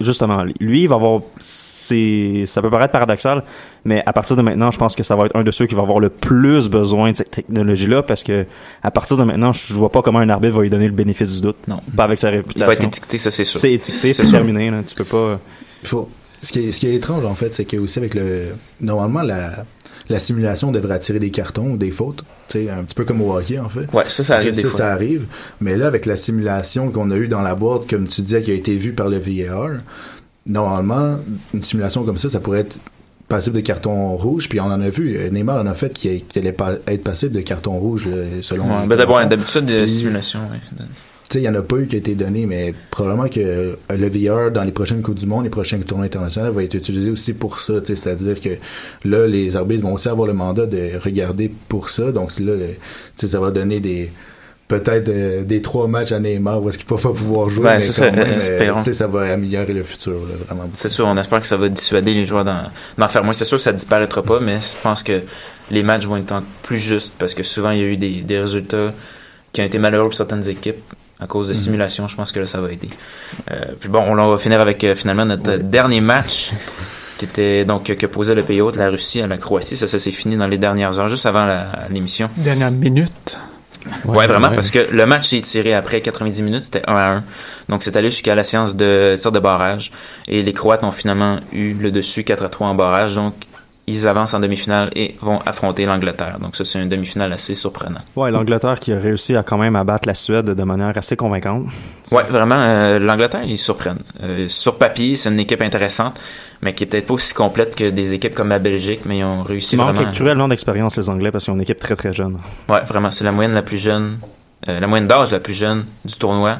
justement, lui, il va avoir. C'est, ça peut paraître paradoxal, mais à partir de maintenant, je pense que ça va être un de ceux qui va avoir le plus besoin de cette technologie-là, parce que à partir de maintenant, je vois pas comment un arbitre va lui donner le bénéfice du doute. Non. Pas avec sa réputation. Il va être étiqueté, ça, c'est sûr. C'est étiqueté, C'est terminé. Là. Tu peux pas. Faut- Ce qui, est, ce qui est étrange, en fait, c'est que aussi avec le. Normalement, la, la simulation devrait attirer des cartons ou des fautes. Sais, un petit peu comme au hockey, en fait. Ouais, ça, ça arrive des fois. Ça arrive. Mais là, avec la simulation qu'on a eue dans la boîte, comme tu disais, qui a été vue par le VAR, normalement, une simulation comme ça, ça pourrait être passible de carton rouge. Puis on en a vu. euh, Neymar en a fait qui, qui allait pas être passible de carton rouge, là, selon. Ouais, ben d'abord, d'habitude, de Puis- simulation. Sais, il n'y en a pas eu qui a été donné, mais probablement que euh, le VR dans les prochaines Coupes du Monde, les prochains tournois internationaux va être utilisé aussi pour ça. C'est-à-dire que là, les arbitres vont aussi avoir le mandat de regarder pour ça. Donc là, ça va donner des peut-être euh, des trois matchs à Neymar où est-ce qu'il va pas pouvoir jouer. Ben, mais c'est ça, même, euh, espérons. sais, ça va améliorer le futur, là, vraiment. C'est sûr, on espère que ça va dissuader les joueurs d'en faire moins. C'est sûr que ça disparaîtra pas, mais je pense que les matchs vont être plus justes parce que souvent il y a eu des, des résultats qui ont été malheureux pour certaines équipes à cause de Mhm. simulations. Je pense que là, ça va aider. Euh, puis bon, on va finir avec euh, finalement notre euh, dernier match qui était donc euh, que posait le pays hôte, la Russie à la Croatie. Ça, ça s'est fini dans les dernières heures, juste avant l'émission. Dernière minute. Ouais, vraiment, ouais. parce que le match s'est tiré après 90 minutes, c'était 1 à 1. Donc, c'est allé jusqu'à la séance de tir de barrage. Et les Croates ont finalement eu le dessus 4 à 3 en barrage. Donc, ils avancent en demi-finale et vont affronter l'Angleterre. Donc, ça, c'est une demi-finale assez surprenant. Ouais, l'Angleterre qui a réussi à quand même abattre la Suède de manière assez convaincante. Ouais, vraiment, euh, l'Angleterre, ils surprennent. Euh, sur papier, c'est une équipe intéressante, mais qui est peut-être pas aussi complète que des équipes comme la Belgique, mais ils ont réussi Ils manquent vraiment. cruellement d'expérience, les Anglais, parce qu'ils ont une équipe très très jeune. Ouais, vraiment, c'est la moyenne la plus jeune, euh, la moyenne d'âge la plus jeune du tournoi.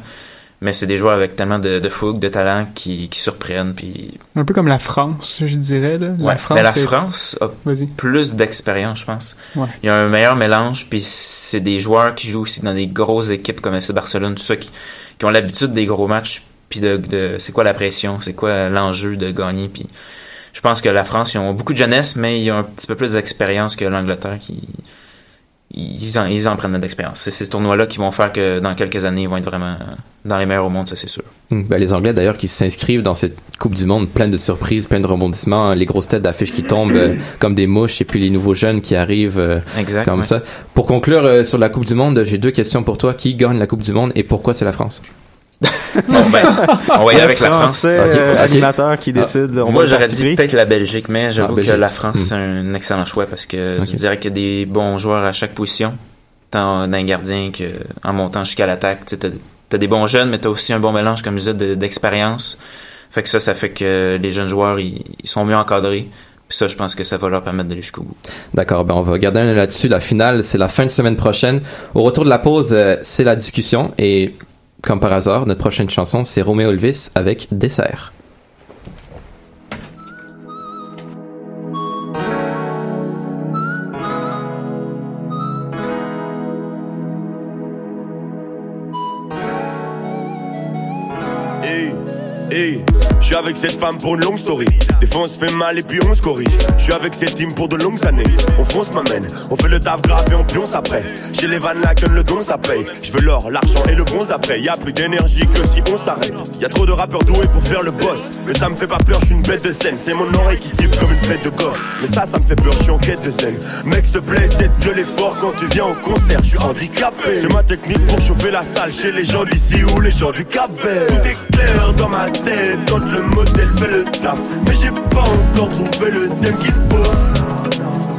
Mais c'est des joueurs avec tellement de, de fougue, de talent qui, qui surprennent. Puis... Un peu comme la France, je dirais. Là. Ouais, mais la France a plus d'expérience, je pense. Ouais. Il y a un meilleur mélange, puis c'est des joueurs qui jouent aussi dans des grosses équipes comme FC Barcelone, tout ça, qui, qui ont l'habitude des gros matchs, puis de, de c'est quoi la pression, c'est quoi l'enjeu de gagner. Puis je pense que la France, ils ont beaucoup de jeunesse, mais ils ont un petit peu plus d'expérience que l'Angleterre qui ils en, ils en prennent de l'expérience. C'est ces tournois-là qui vont faire que dans quelques années, ils vont être vraiment dans les meilleurs au monde, ça c'est sûr. Hum, ben, les Anglais d'ailleurs qui s'inscrivent dans cette Coupe du Monde pleine de surprises, pleine de rebondissements, les grosses têtes d'affiches qui tombent euh, comme des mouches et puis les nouveaux jeunes qui arrivent euh, Exact, comme ouais. ça. Pour conclure euh, sur la Coupe du Monde, j'ai deux questions pour toi. Qui gagne la Coupe du Monde et pourquoi c'est la France? Bon, ben, on va y aller Le avec la France. Français, euh, animateur qui décide, on Moi, j'aurais dit peut-être la Belgique, mais j'avoue Ah, que la France, Hmm. c'est un excellent choix parce que Ok. je dirais qu'il y a des bons joueurs à chaque position, tant d'un gardien qu'en montant jusqu'à l'attaque. Tu as, des bons jeunes, mais tu as aussi un bon mélange, comme je disais, de- d'expérience. fait que ça, ça fait que les jeunes joueurs, ils, ils sont mieux encadrés. Puis ça, je pense que ça va leur permettre d'aller jusqu'au bout. D'accord, ben on va garder un là-dessus. La finale, c'est la fin de semaine prochaine. Au retour de la pause, euh, c'est la discussion et comme par hasard, notre prochaine chanson, c'est Roméo Elvis avec Dessert. Je suis avec cette femme pour une longue story. Des fois on se fait mal et puis on se corrige. Je suis avec cette team pour de longues années. On fonce m'amène, on fait le taf grave et on pionce après. Chez les Van Laken, le don ça paye. Je veux l'or, l'argent et le bronze après. Y a plus d'énergie que si on s'arrête. Y a trop de rappeurs doués pour faire le boss. Mais ça me fait pas peur, je suis une bête de scène. C'est mon oreille qui siffle comme une fête de gosse. Mais ça, ça me fait peur, je suis en quête de scène. Mec, s'il te plaît, c'est de l'effort quand tu viens au concert. Je suis handicapé. C'est ma technique pour chauffer la salle chez les gens d'ici ou les gens du Cap Vert. Tout est clair dans ma tête le modèle fait le taf. Mais j'ai pas encore trouvé le thème qu'il faut.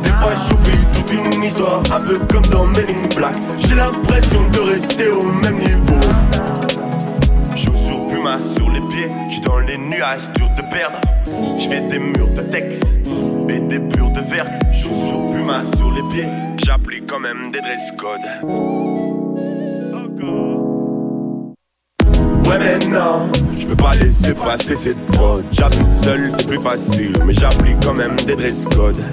Des fois j'oublie toute une histoire, un peu comme dans Men in Black. J'ai l'impression de rester au même niveau. Chaussures Puma sur les pieds, j'suis dans les nuages, dur de perdre. J'fais des murs de texte et des purs de verte. Chaussures Puma sur les pieds, j'applique quand même des dress codes. Ouais mais non, je peux pas laisser passer cette prod J'applique seul, c'est plus facile. Mais j'applique quand même des dress codes.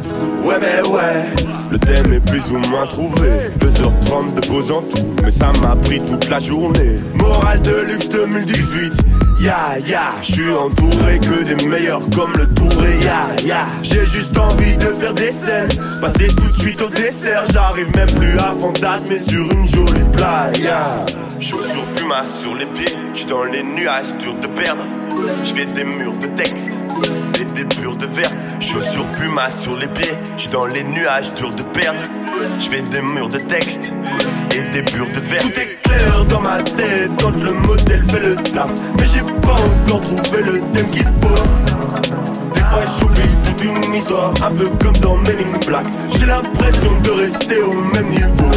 Ouais mais ouais, le thème est plus ou moins trouvé. 2h30 de pause en tout. Mais ça m'a pris toute la journée. Morale de luxe 2018 Ya ya, je suis entouré que des meilleurs comme le Touré Ya ya, j'ai juste envie de faire des scènes Passer tout de suite au dessert J'arrive même plus à fantasmer sur une jolie playa Chaussures Puma sur les pieds, j'suis dans les nuages, dur de perdre. J'fais des murs de texte et des purs de verte. Chaussures Puma sur les pieds, j'suis dans les nuages, dur de perdre. J'fais des murs de texte Tout est clair dans ma tête quand le modèle fait le taf. Mais j'ai pas encore trouvé le thème qu'il faut. Des fois j'oublie toute une histoire, un peu comme dans Men in Black. J'ai l'impression de rester au même niveau.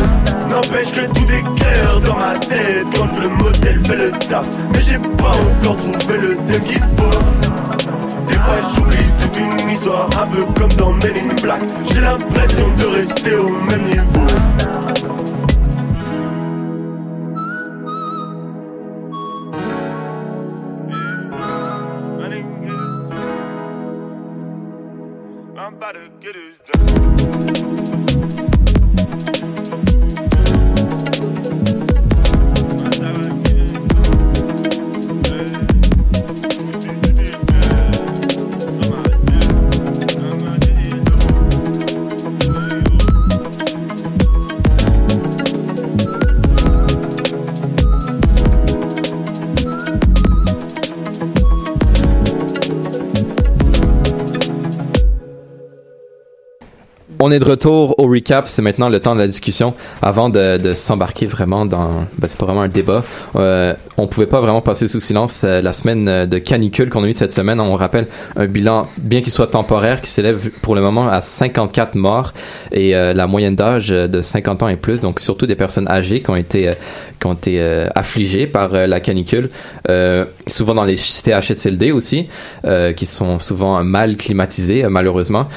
N'empêche que tout est clair dans ma tête quand le modèle fait le taf. Mais j'ai pas encore trouvé le thème qu'il faut. Des fois j'oublie toute une histoire, un peu comme dans Men in Black. J'ai l'impression de rester au même niveau. On est de retour au recap. C'est maintenant le temps de la discussion. Avant de, s'embarquer vraiment dans, ben, c'est pas vraiment un débat. Euh, on pouvait pas vraiment passer sous silence euh, la semaine euh, de canicule qu'on a eu cette semaine. On rappelle un bilan, bien qu'il soit temporaire, qui s'élève pour le moment à 54 morts et euh, la moyenne d'âge de 50 ans et plus. Donc surtout des personnes âgées qui ont été, qui ont été affligées par la canicule. Souvent dans les CHSLD aussi, qui sont souvent mal climatisés malheureusement.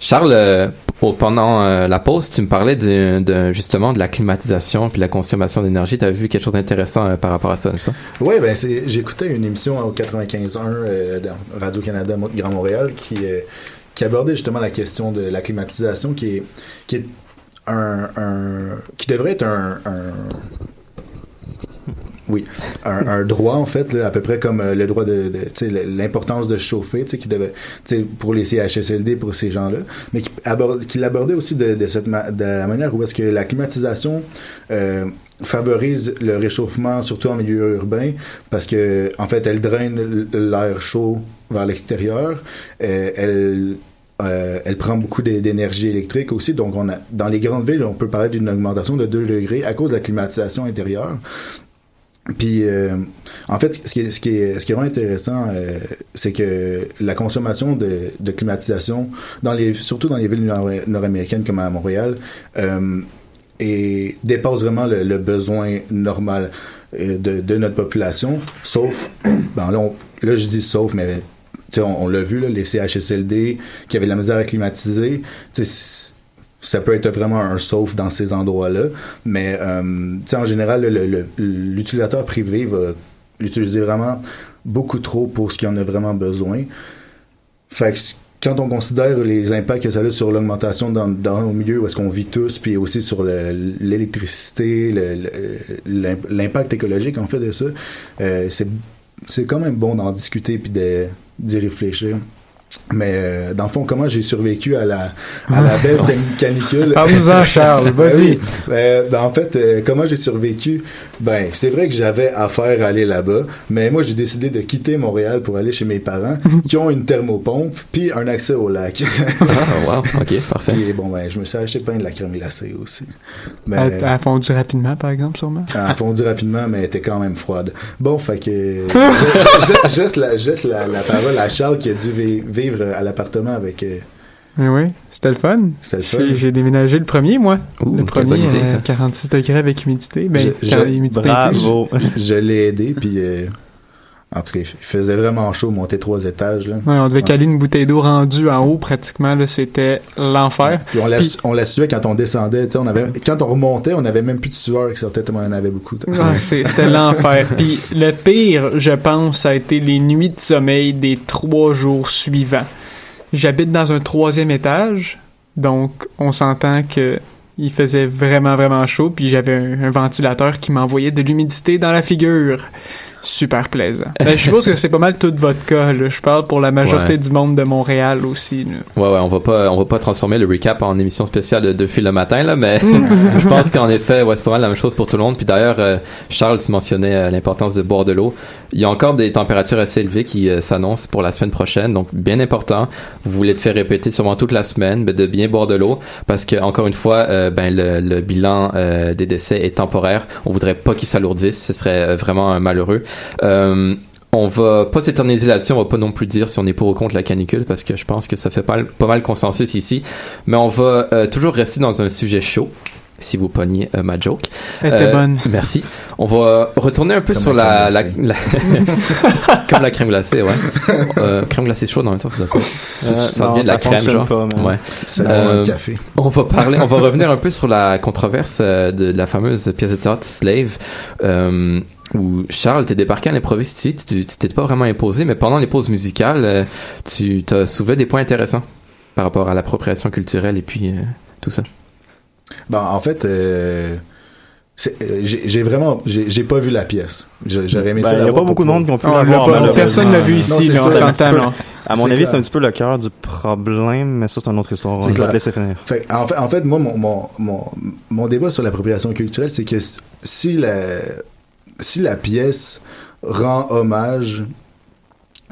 Charles, pendant euh, la pause, tu me parlais justement de la climatisation puis de la consommation d'énergie. Tu as vu quelque chose d'intéressant euh, par rapport à ça, n'est-ce pas? Oui, ben j'écoutais une émission au 95.1 euh, Radio-Canada Grand Montréal qui, euh, qui abordait justement la question de la climatisation qui est, qui un, qui devrait être un- oui, un, un droit en fait, là, à peu près comme euh, le droit de, de l'importance de chauffer, tu sais, qui devait, pour les CHSLD, pour ces gens-là, mais qui, aborde, qui l'abordait aussi de, de cette de la manière où est-ce que la climatisation euh, favorise le réchauffement, surtout en milieu urbain, parce que en fait, elle draine l'air chaud vers l'extérieur, euh, elle euh, elle prend beaucoup d'é- d'énergie électrique aussi, donc on a dans les grandes villes, on peut parler d'une augmentation de 2 degrés à cause de la climatisation intérieure. Puis, euh, en fait, ce qui est, ce qui est, ce qui est vraiment intéressant, euh, c'est que la consommation de, de climatisation, dans les, surtout dans les villes nord- nord-américaines comme à Montréal, euh, dépasse vraiment le, besoin normal de, notre population, sauf, ben là, là je dis sauf, mais on, on l'a vu, là, les CHSLD qui avaient de la misère à climatiser, ça peut être vraiment un sauf dans ces endroits-là, mais euh, en général, l'utilisateur privé va l'utiliser vraiment beaucoup trop pour ce qu'il en a vraiment besoin. Fait que quand on considère les impacts que ça a sur l'augmentation dans, dans le milieu où est-ce qu'on vit tous, puis aussi sur le- l'électricité, le- le- l'im- l'impact écologique en fait de ça, euh, c'est quand même bon d'en discuter puis d'y réfléchir. Mais euh, dans le fond, comment j'ai survécu à la à la belle can- canicule Parle-nous-en, Charles, vas-y. Ben oui. Euh, ben, en fait, euh, comment j'ai survécu? Ben, c'est vrai que j'avais affaire à aller là-bas, mais moi j'ai décidé de quitter Montréal pour aller chez mes parents qui ont une thermopompe puis un accès au lac. Ah, wow, ok, parfait. Puis bon ben, je me suis acheté plein de la crème glacée aussi. Mais Elle, a fondu rapidement, par exemple, sûrement? elle a fondu rapidement, mais elle était quand même froide. Bon, fait que laisse la, laisse la, la parole à Charles qui a dû vi- vivre à l'appartement avec. euh, Mais oui, c'était le fun. C'était le fun. J'ai- déménagé le premier, moi. Ouh, le premier, idée, euh, ça. 46 degrés avec humidité. Ben, je, quand je- humidité Je, je l'ai aidé, puis euh, en tout cas, il faisait vraiment chaud, monter trois étages. Là. Ouais, on devait caler une bouteille d'eau rendue en haut, pratiquement, là, c'était l'enfer. Puis on la, Puis- on la suait quand on descendait. On avait, quand on remontait, on avait même plus de sueur qui sortait tellement on en avait beaucoup. Ah, c'est- C'était l'enfer. Puis le pire, je pense, ça a été les nuits de sommeil des trois jours suivants. J'habite dans un troisième étage, donc on s'entend que il faisait vraiment vraiment chaud, puis j'avais un, un ventilateur qui m'envoyait de l'humidité dans la figure. Super plaisant. Ben, je suppose que c'est pas mal tout votre cas. Là. Je parle pour la majorité Ouais. du monde de Montréal aussi. là. Ouais, ouais, on va pas, on va pas transformer le recap en émission spéciale de, de fil le matin, là, mais je pense qu'en effet, ouais, c'est pas mal la même chose pour tout le monde. Puis d'ailleurs, euh, Charles, tu mentionnais euh, l'importance de boire de l'eau. Il y a encore des températures assez élevées qui euh, s'annoncent pour la semaine prochaine, donc bien important. Vous voulez te faire répéter sûrement toute la semaine, ben, de bien boire de l'eau, parce que encore une fois, euh, ben le, le bilan euh, des décès est temporaire. On voudrait pas qu'il s'alourdisse, ce serait vraiment euh, malheureux. Euh, on va pas s'éterniser là-dessus, on va pas non plus dire si on est pour ou contre la canicule parce que je pense que ça fait pas, pas mal consensus ici. Mais on va euh, toujours rester dans un sujet chaud. Si vous pognez euh, ma joke. Elle était bonne. Merci. On va retourner un peu Comme sur la la, crème la, la- comme la crème glacée, ouais. Euh, crème glacée chaude en même temps, ça, doit pas- ça, Euh, ça non, devient de la crème, genre. pas, man. ouais. C'est café. On va parler, on va revenir un peu sur la controverse euh, de la fameuse pièce de théâtre Slave. Où Charles, t'es débarqué à l'improviste ici, tu t'es pas vraiment imposé, mais pendant les pauses musicales, euh, tu t'as soulevé des points intéressants par rapport à l'appropriation culturelle et puis euh, tout ça. Ben, en fait, euh, euh, j'ai vraiment, j'ai pas vu la pièce. J'aurais aimé Ben, ça. il y a pas beaucoup de monde qui ont pu la voir. personne l'a vu Non, ici, c'est là, on s'entend. À mon avis, c'est un petit peu le cœur du problème, mais ça, c'est une autre histoire. C'est On va laisser finir. Fait, en, fait, en fait, moi, mon, mon, mon, mon débat sur l'appropriation culturelle, c'est que si la, si la pièce rend hommage,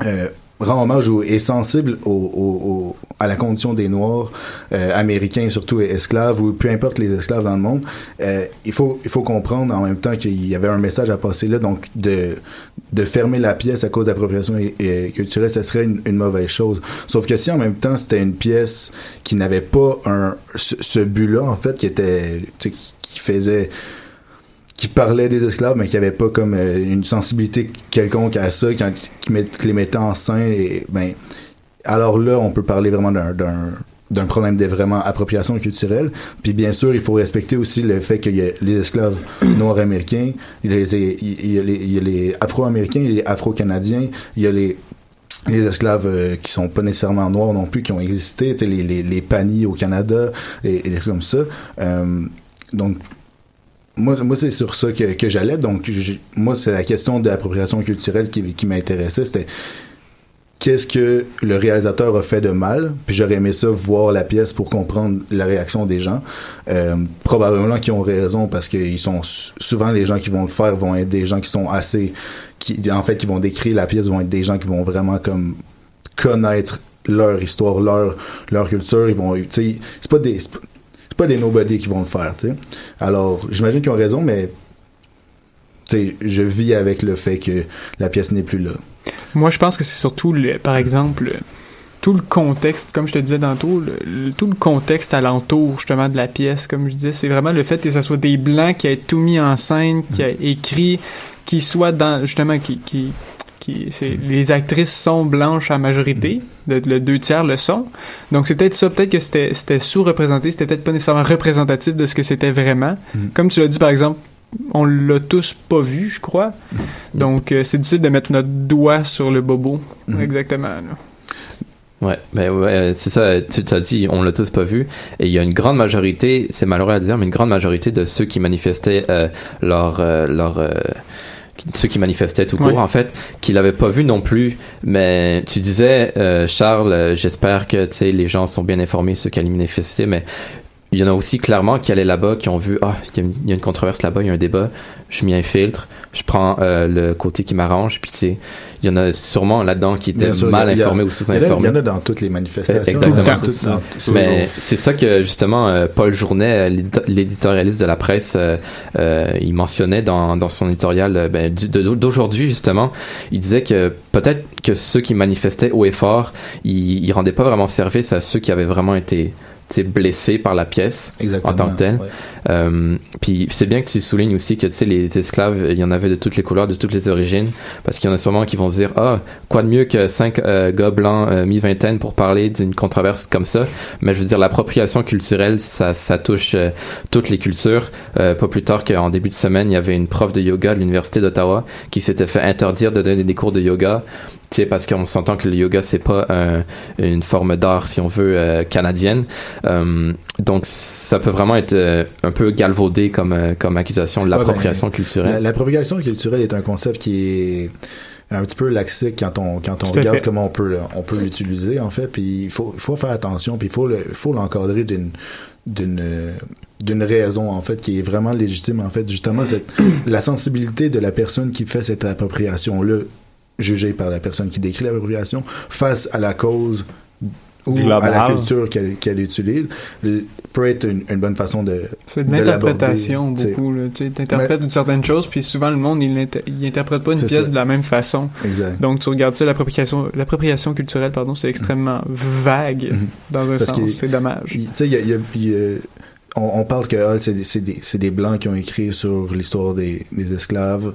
euh, rend hommage ou est sensible au, au- au- à la condition des Noirs euh, américains, surtout esclaves, ou peu importe les esclaves dans le monde, euh, il, faut, il faut comprendre en même temps qu'il y avait un message à passer là, donc de, de fermer la pièce à cause d'appropriation culturelle, ça serait une, mauvaise chose. Sauf que si en même temps c'était une pièce qui n'avait pas un ce, ce but-là, en fait, qui était qui faisait qui parlait des esclaves, mais qui avait pas comme euh, une sensibilité quelconque à ça, qui, qui, les mettait en scène, et ben alors là, on peut parler vraiment d'un d'un problème de vraiment appropriation culturelle. Puis bien sûr, il faut respecter aussi le fait qu'il y a les esclaves noirs américains, il y a les, les, afro-américains, il y a les afro-canadiens, il y a les les esclaves euh, qui sont pas nécessairement noirs non plus qui ont existé, les, les, les panis au Canada et, et comme ça. Euh, donc moi, moi c'est sur ça que, que j'allais. Donc, moi, c'est la question de l'appropriation culturelle qui, qui m'intéressait. C'était qu'est-ce que le réalisateur a fait de mal? Puis j'aurais aimé ça, voir la pièce pour comprendre la réaction des gens. Euh, probablement qu'ils ont raison parce que ils sont souvent les gens qui vont le faire vont être des gens qui sont assez, qui en fait qui vont décrire la pièce vont être des gens qui vont vraiment comme connaître leur histoire, leur leur culture. Ils vont, c'est pas des c'est pas- des nobody qui vont le faire, tu sais. Alors, j'imagine qu'ils ont raison, mais tu sais, je vis avec le fait que la pièce n'est plus là. Moi, je pense que c'est surtout, le, par exemple, le- tout le contexte, comme je te disais tantôt, le, le- tout le contexte alentour, justement, de la pièce, comme je disais, c'est vraiment le fait que ce soit des blancs qui aient tout mis en scène, qui aient écrit, qui soient dans, justement, qui, qui, qui c'est, les actrices sont blanches à majorité, le, le deux tiers le sont. Donc, c'est peut-être ça, peut-être que c'était, c'était sous-représenté, c'était peut-être pas nécessairement représentatif de ce que c'était vraiment. Mm. Comme tu l'as dit, par exemple, on l'a tous pas vu, je crois. Donc, euh, c'est difficile de mettre notre doigt sur le bobo. Exactement. là. Ouais, ben ouais, euh, c'est ça, tu t'as dit, on l'a tous pas vu, et il y a une grande majorité, c'est malheureux à dire, mais une grande majorité de ceux qui manifestaient euh, leur, euh, leur, euh, ceux qui manifestaient tout court Ouais. en fait, qui l'avaient pas vu non plus. Mais tu disais, euh, Charles, euh, j'espère que les gens sont bien informés ceux qui allaient manifester, mais il y en a aussi clairement qui allaient là-bas, qui ont vu ah il y, a une- il y a une controverse là-bas, il y a un débat, je m'y infiltre, je prends euh, le côté qui m'arrange, puis tu sais il y en a sûrement là-dedans qui étaient sûr, mal a- informés ou sous-informés. Il y en a dans toutes les manifestations. Exactement. Dans- toujours. Mais c'est ça que justement euh, Paul Journet, euh, l'édito- l'éditorialiste de la presse, euh, il mentionnait dans, dans son éditorial ben, d'aujourd'hui justement. Il disait que peut-être que ceux qui manifestaient haut et fort, ils, ils rendaient pas vraiment service à ceux qui avaient vraiment été blessés par la pièce Exactement, en tant que tel. ouais. Euh, puis c'est bien que tu soulignes aussi que tu sais les esclaves, il y en avait de toutes les couleurs, de toutes les origines, parce qu'il y en a sûrement qui vont se dire ah quoi de mieux que cinq euh, gars blancs euh, mi-vingtaine pour parler d'une controverse comme ça? Mais je veux dire l'appropriation culturelle, ça, ça touche euh, toutes les cultures. Euh, pas plus tard qu'en début de semaine, il y avait une prof de yoga de l'université d'Ottawa qui s'était fait interdire de donner des cours de yoga. Tu sais, parce qu'on s'entend que le yoga c'est pas un- une forme d'art si on veut euh, canadienne. Euh, donc ça peut vraiment être euh, un peu galvaudé comme euh, comme accusation de l'appropriation Ouais, ben, culturelle. la- L'appropriation culturelle est un concept qui est un petit peu laxique quand on quand on regarde fait. comment on peut on peut l'utiliser en fait puis il faut il faut faire attention puis il faut le faut l'encadrer d'une d'une euh, d'une raison en fait qui est vraiment légitime en fait justement cette la sensibilité de la personne qui fait cette appropriation là jugée par la personne qui décrit l'appropriation face à la cause ou Global. à la culture qu'elle qu'elle utilise peut être une, une bonne façon de C'est de l'interprétation beaucoup. là. Tu interprètes une certaine chose, puis souvent le monde, il n'inter- il interprète pas une pièce ça. de la même façon. Exact. Donc tu regardes ça, l'appropriation, l'appropriation culturelle, pardon, c'est extrêmement vague dans un. Parce sens. C'est dommage. Tu sais, il y a- il y a- il y a- on, parle que ah, c'est des, des, des blancs qui ont écrit sur l'histoire des, des esclaves,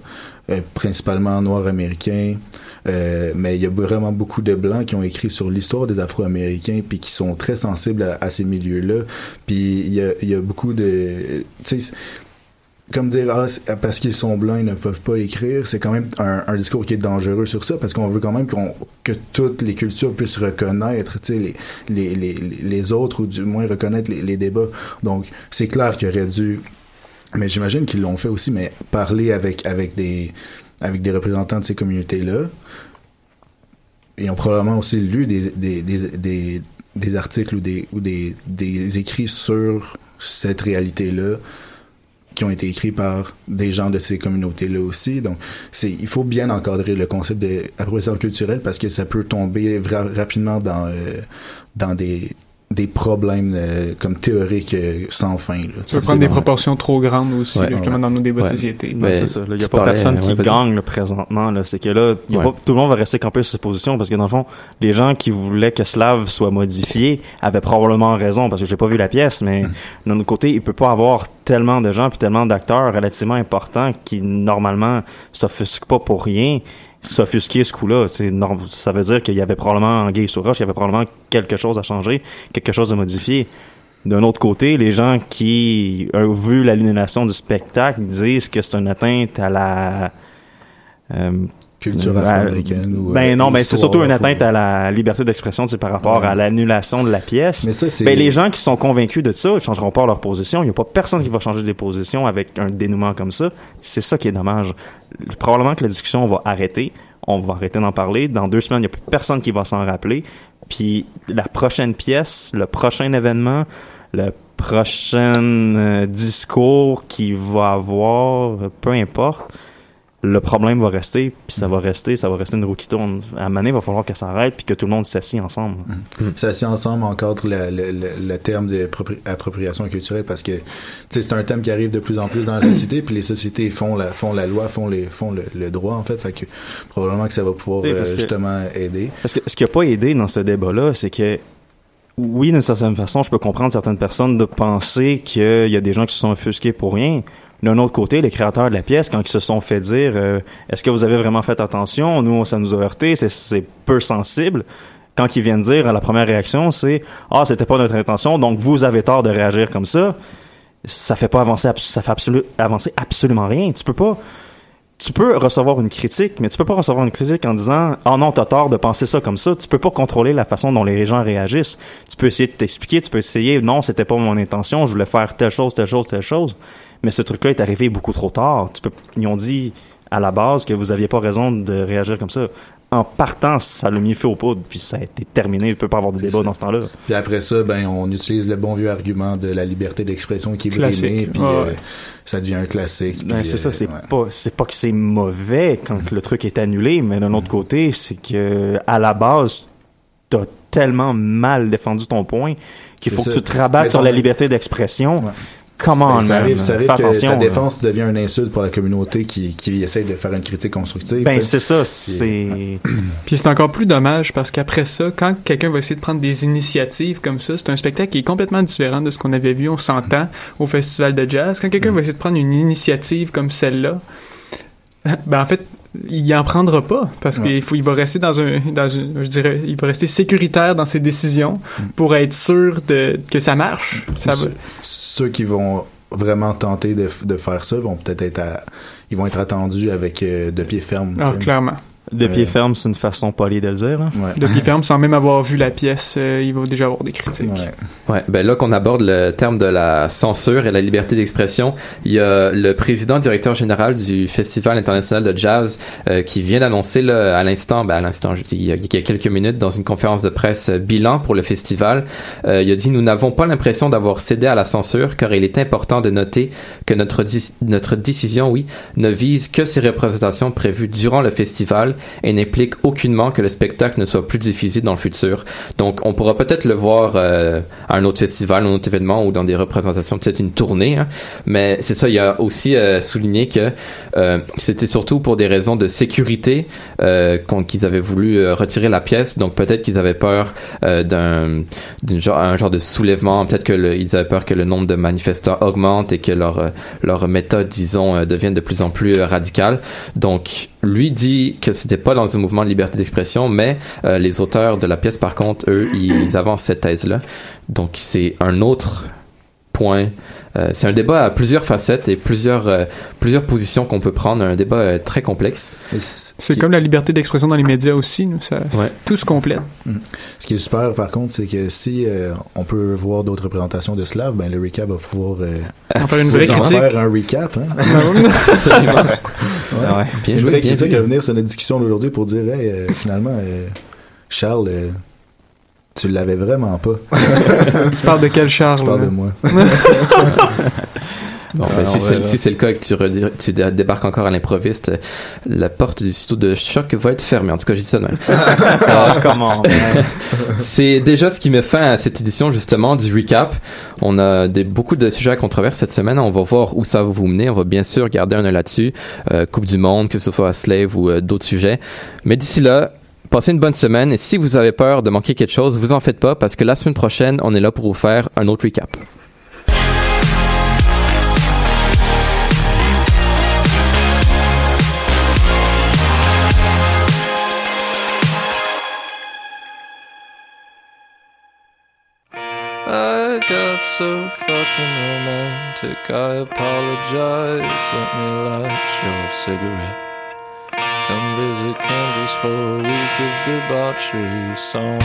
euh, principalement noirs américains. Euh, mais il y a vraiment beaucoup de blancs qui ont écrit sur l'histoire des Afro-Américains puis qui sont très sensibles à, ces milieux-là. Puis il y a, y a beaucoup de, comme dire ah, parce qu'ils sont blancs ils ne peuvent pas écrire c'est quand même un, discours qui est dangereux sur ça parce qu'on veut quand même qu'on que toutes les cultures puissent reconnaître les, les, les, les autres ou du moins reconnaître les, débats. Donc c'est clair qu'il aurait dû mais j'imagine qu'ils l'ont fait aussi mais parler avec avec des avec des représentants de ces communautés là ils ont probablement aussi lu des, des, des, des, des articles ou des, ou des, des écrits sur cette réalité-là qui ont été écrits par des gens de ces communautés-là aussi. Donc, c'est, il faut bien encadrer le concept d'appropriation culturelle parce que ça peut tomber vra- rapidement dans, euh, dans des, des problèmes euh, comme théoriques euh, sans fin. Là. Ça peut prendre des proportions trop grandes aussi, Ouais. là, justement, Ouais. dans nos débats de Ouais. société. Il n'y a pas personne qui gagne là, présentement. Là. C'est que là, y a Ouais. pas- tout le monde va rester campé sur ses positions parce que dans le fond, les gens qui voulaient que Slav soit modifié avaient probablement raison parce que j'ai pas vu la pièce, mais d'un autre côté, il peut pas avoir tellement de gens puis tellement d'acteurs relativement importants qui normalement s'offusquent pas pour rien s'offusquer ce coup-là. Ça veut dire qu'il y avait probablement Anguille sur roche, il y avait probablement quelque chose à changer, quelque chose à modifier. D'un autre côté, les gens qui ont vu l'annulation du spectacle disent que c'est une atteinte à la euh, Culture à- afro-américaine ou, Ben euh, non, ben c'est surtout une atteinte à la liberté d'expression tu sais, par rapport Ouais. à l'annulation de la pièce. Mais ça, c'est- ben, les gens qui sont convaincus de ça, ils changeront pas leur position. Il n'y a pas personne qui va changer des positions avec un dénouement comme ça. C'est ça qui est dommage. Probablement que la discussion va arrêter. On va arrêter d'en parler. Dans deux semaines, il n'y a plus personne qui va s'en rappeler. Puis la prochaine pièce, le prochain événement, le prochain euh, discours qu'il va avoir, peu importe, le problème va rester, puis ça va rester, ça va rester une roue qui tourne. À un moment donné, il va falloir qu'elle s'arrête, puis que tout le monde s'assied ensemble. C'est assis ensemble encadre le, le, le, le terme d'appropriation culturelle parce que tu sais, c'est un thème qui arrive de plus en plus dans la société puis les sociétés font la font la loi font les font le, le droit en fait fait que probablement que ça va pouvoir euh, que- justement aider Parce que ce qui n'a pas aidé dans ce débat-là, c'est que oui, d'une certaine façon, je peux comprendre certaines personnes de penser qu'il y a des gens qui se sont offusqués pour rien. D'un autre côté, les créateurs de la pièce, quand ils se sont fait dire euh, Est-ce que vous avez vraiment fait attention? Nous, ça nous a heurté, c'est- peu sensible. Quand ils viennent dire, la première réaction, c'est Ah, c'était pas notre intention, donc vous avez tort de réagir comme ça. Ça fait pas avancer, ça fait absolument rien. Tu peux pas tu peux recevoir une critique, mais tu peux pas recevoir une critique en disant « Oh non, t'as tort de penser ça comme ça ». Tu peux pas contrôler la façon dont les gens réagissent. Tu peux essayer de t'expliquer, tu peux essayer « Non, c'était pas mon intention, je voulais faire telle chose, telle chose, telle chose ». Mais ce truc-là est arrivé beaucoup trop tard. Tu peux, ils ont dit à la base que vous aviez pas raison de réagir comme ça. En partant, ça l'a mis feu aux poudres, puis ça a été terminé. Il peut pas avoir de débat dans ce temps-là. Puis après ça, ben, on utilise le bon vieux argument de la liberté d'expression qui est brimée, puis Ouais, euh, ça devient un classique. Ben, c'est ça, euh, c'est ouais. pas, c'est pas que c'est mauvais quand le truc est annulé, mais d'un autre côté, c'est que, à la base, t'as tellement mal défendu ton point qu'il faut que tu te rabattes sur la liberté d'expression. Comment, Ben, ça arrive, ça arrive Fais que attention, ta là. défense devient une insulte pour la communauté qui, qui essaie de faire une critique constructive. Ben, c'est ça, Puis, c'est... Puis c'est encore plus dommage parce qu'après ça, quand quelqu'un va essayer de prendre des initiatives comme ça, c'est un spectacle qui est complètement différent de ce qu'on avait vu, on s'entend, au festival de jazz. Quand quelqu'un va essayer de prendre une initiative comme celle-là, ben en fait, il en prendra pas parce Ouais. qu'il faut, il va rester dans un, dans une, je dirais, il va rester sécuritaire dans ses décisions pour être sûr de que ça marche. Ça va- ceux, qui vont vraiment tenter de, de faire ça vont peut-être être à- ils vont être attendus avec euh, de pied ferme. Ah, clairement. De pied Euh, ferme, c'est une façon polie de le dire. hein. Ouais. De pied ferme, sans même avoir vu la pièce, euh, il va déjà avoir des critiques. Ouais. Ouais, ben là qu'on aborde le terme de la censure et la liberté d'expression, il y a le président directeur général du Festival international de jazz euh, qui vient d'annoncer là, à l'instant, ben à l'instant, je dis il y, a, il y a quelques minutes dans une conférence de presse euh, bilan pour le festival, euh, il a dit nous n'avons pas l'impression d'avoir cédé à la censure car il est important de noter que notre notre décision, oui, ne vise que ces représentations prévues durant le festival et n'implique aucunement que le spectacle ne soit plus diffusé dans le futur. Donc, on pourra peut-être le voir euh, à un autre festival, un autre événement ou dans des représentations, peut-être une tournée. hein. Mais c'est ça, il a aussi euh, souligné que euh, c'était surtout pour des raisons de sécurité euh, qu'ils avaient voulu euh, retirer la pièce. Donc, peut-être qu'ils avaient peur euh, d'un genre, genre de soulèvement. Peut-être que le- ils avaient peur que le nombre de manifestants augmente et que leur leur méthode, disons, devienne de plus en plus radicale. Donc, lui dit que c'était pas dans un mouvement de liberté d'expression, mais euh, les auteurs de la pièce, par contre, eux, ils, avancent cette thèse-là. Donc, c'est un autre point. Euh, c'est un débat à plusieurs facettes et plusieurs euh, plusieurs positions qu'on peut prendre. Un débat euh, très complexe. C'est comme la liberté d'expression dans les médias aussi, nous, ça, Ouais. tout se complète. Mm. Ce qui est super, par contre, c'est que si euh, on peut voir d'autres représentations de Slav, ben le recap va pouvoir euh, En faire une vraie vous en critique. faire un recap. Hein? Absolument. Ouais. Ah ouais. Bien une joué, vraie bien critique vu. à venir sur notre discussion d'aujourd'hui pour dire, hey, euh, finalement, euh, Charles, euh, tu l'avais vraiment pas. Tu parles de quel Charles? Je parle là? de moi. Bon, Ah, ben, si c'est si le cas et que tu, débarques encore à l'improviste, la porte du studio de choc va être fermée. En tout cas, j'ai dit ça de même. Ah, comment? C'est déjà ce qui met fin à cette édition justement du recap. On a des, beaucoup de sujets à controverse cette semaine. On va voir où ça va vous mener. On va bien sûr garder un œil là-dessus. Euh, coupe du Monde, que ce soit Slave ou euh, d'autres sujets. Mais d'ici là, passez une bonne semaine. Et si vous avez peur de manquer quelque chose, vous en faites pas parce que la semaine prochaine, on est là pour vous faire un autre recap. So fucking romantic. I apologize. Let me light your cigarette. Come visit Kansas for a week of debauchery songs.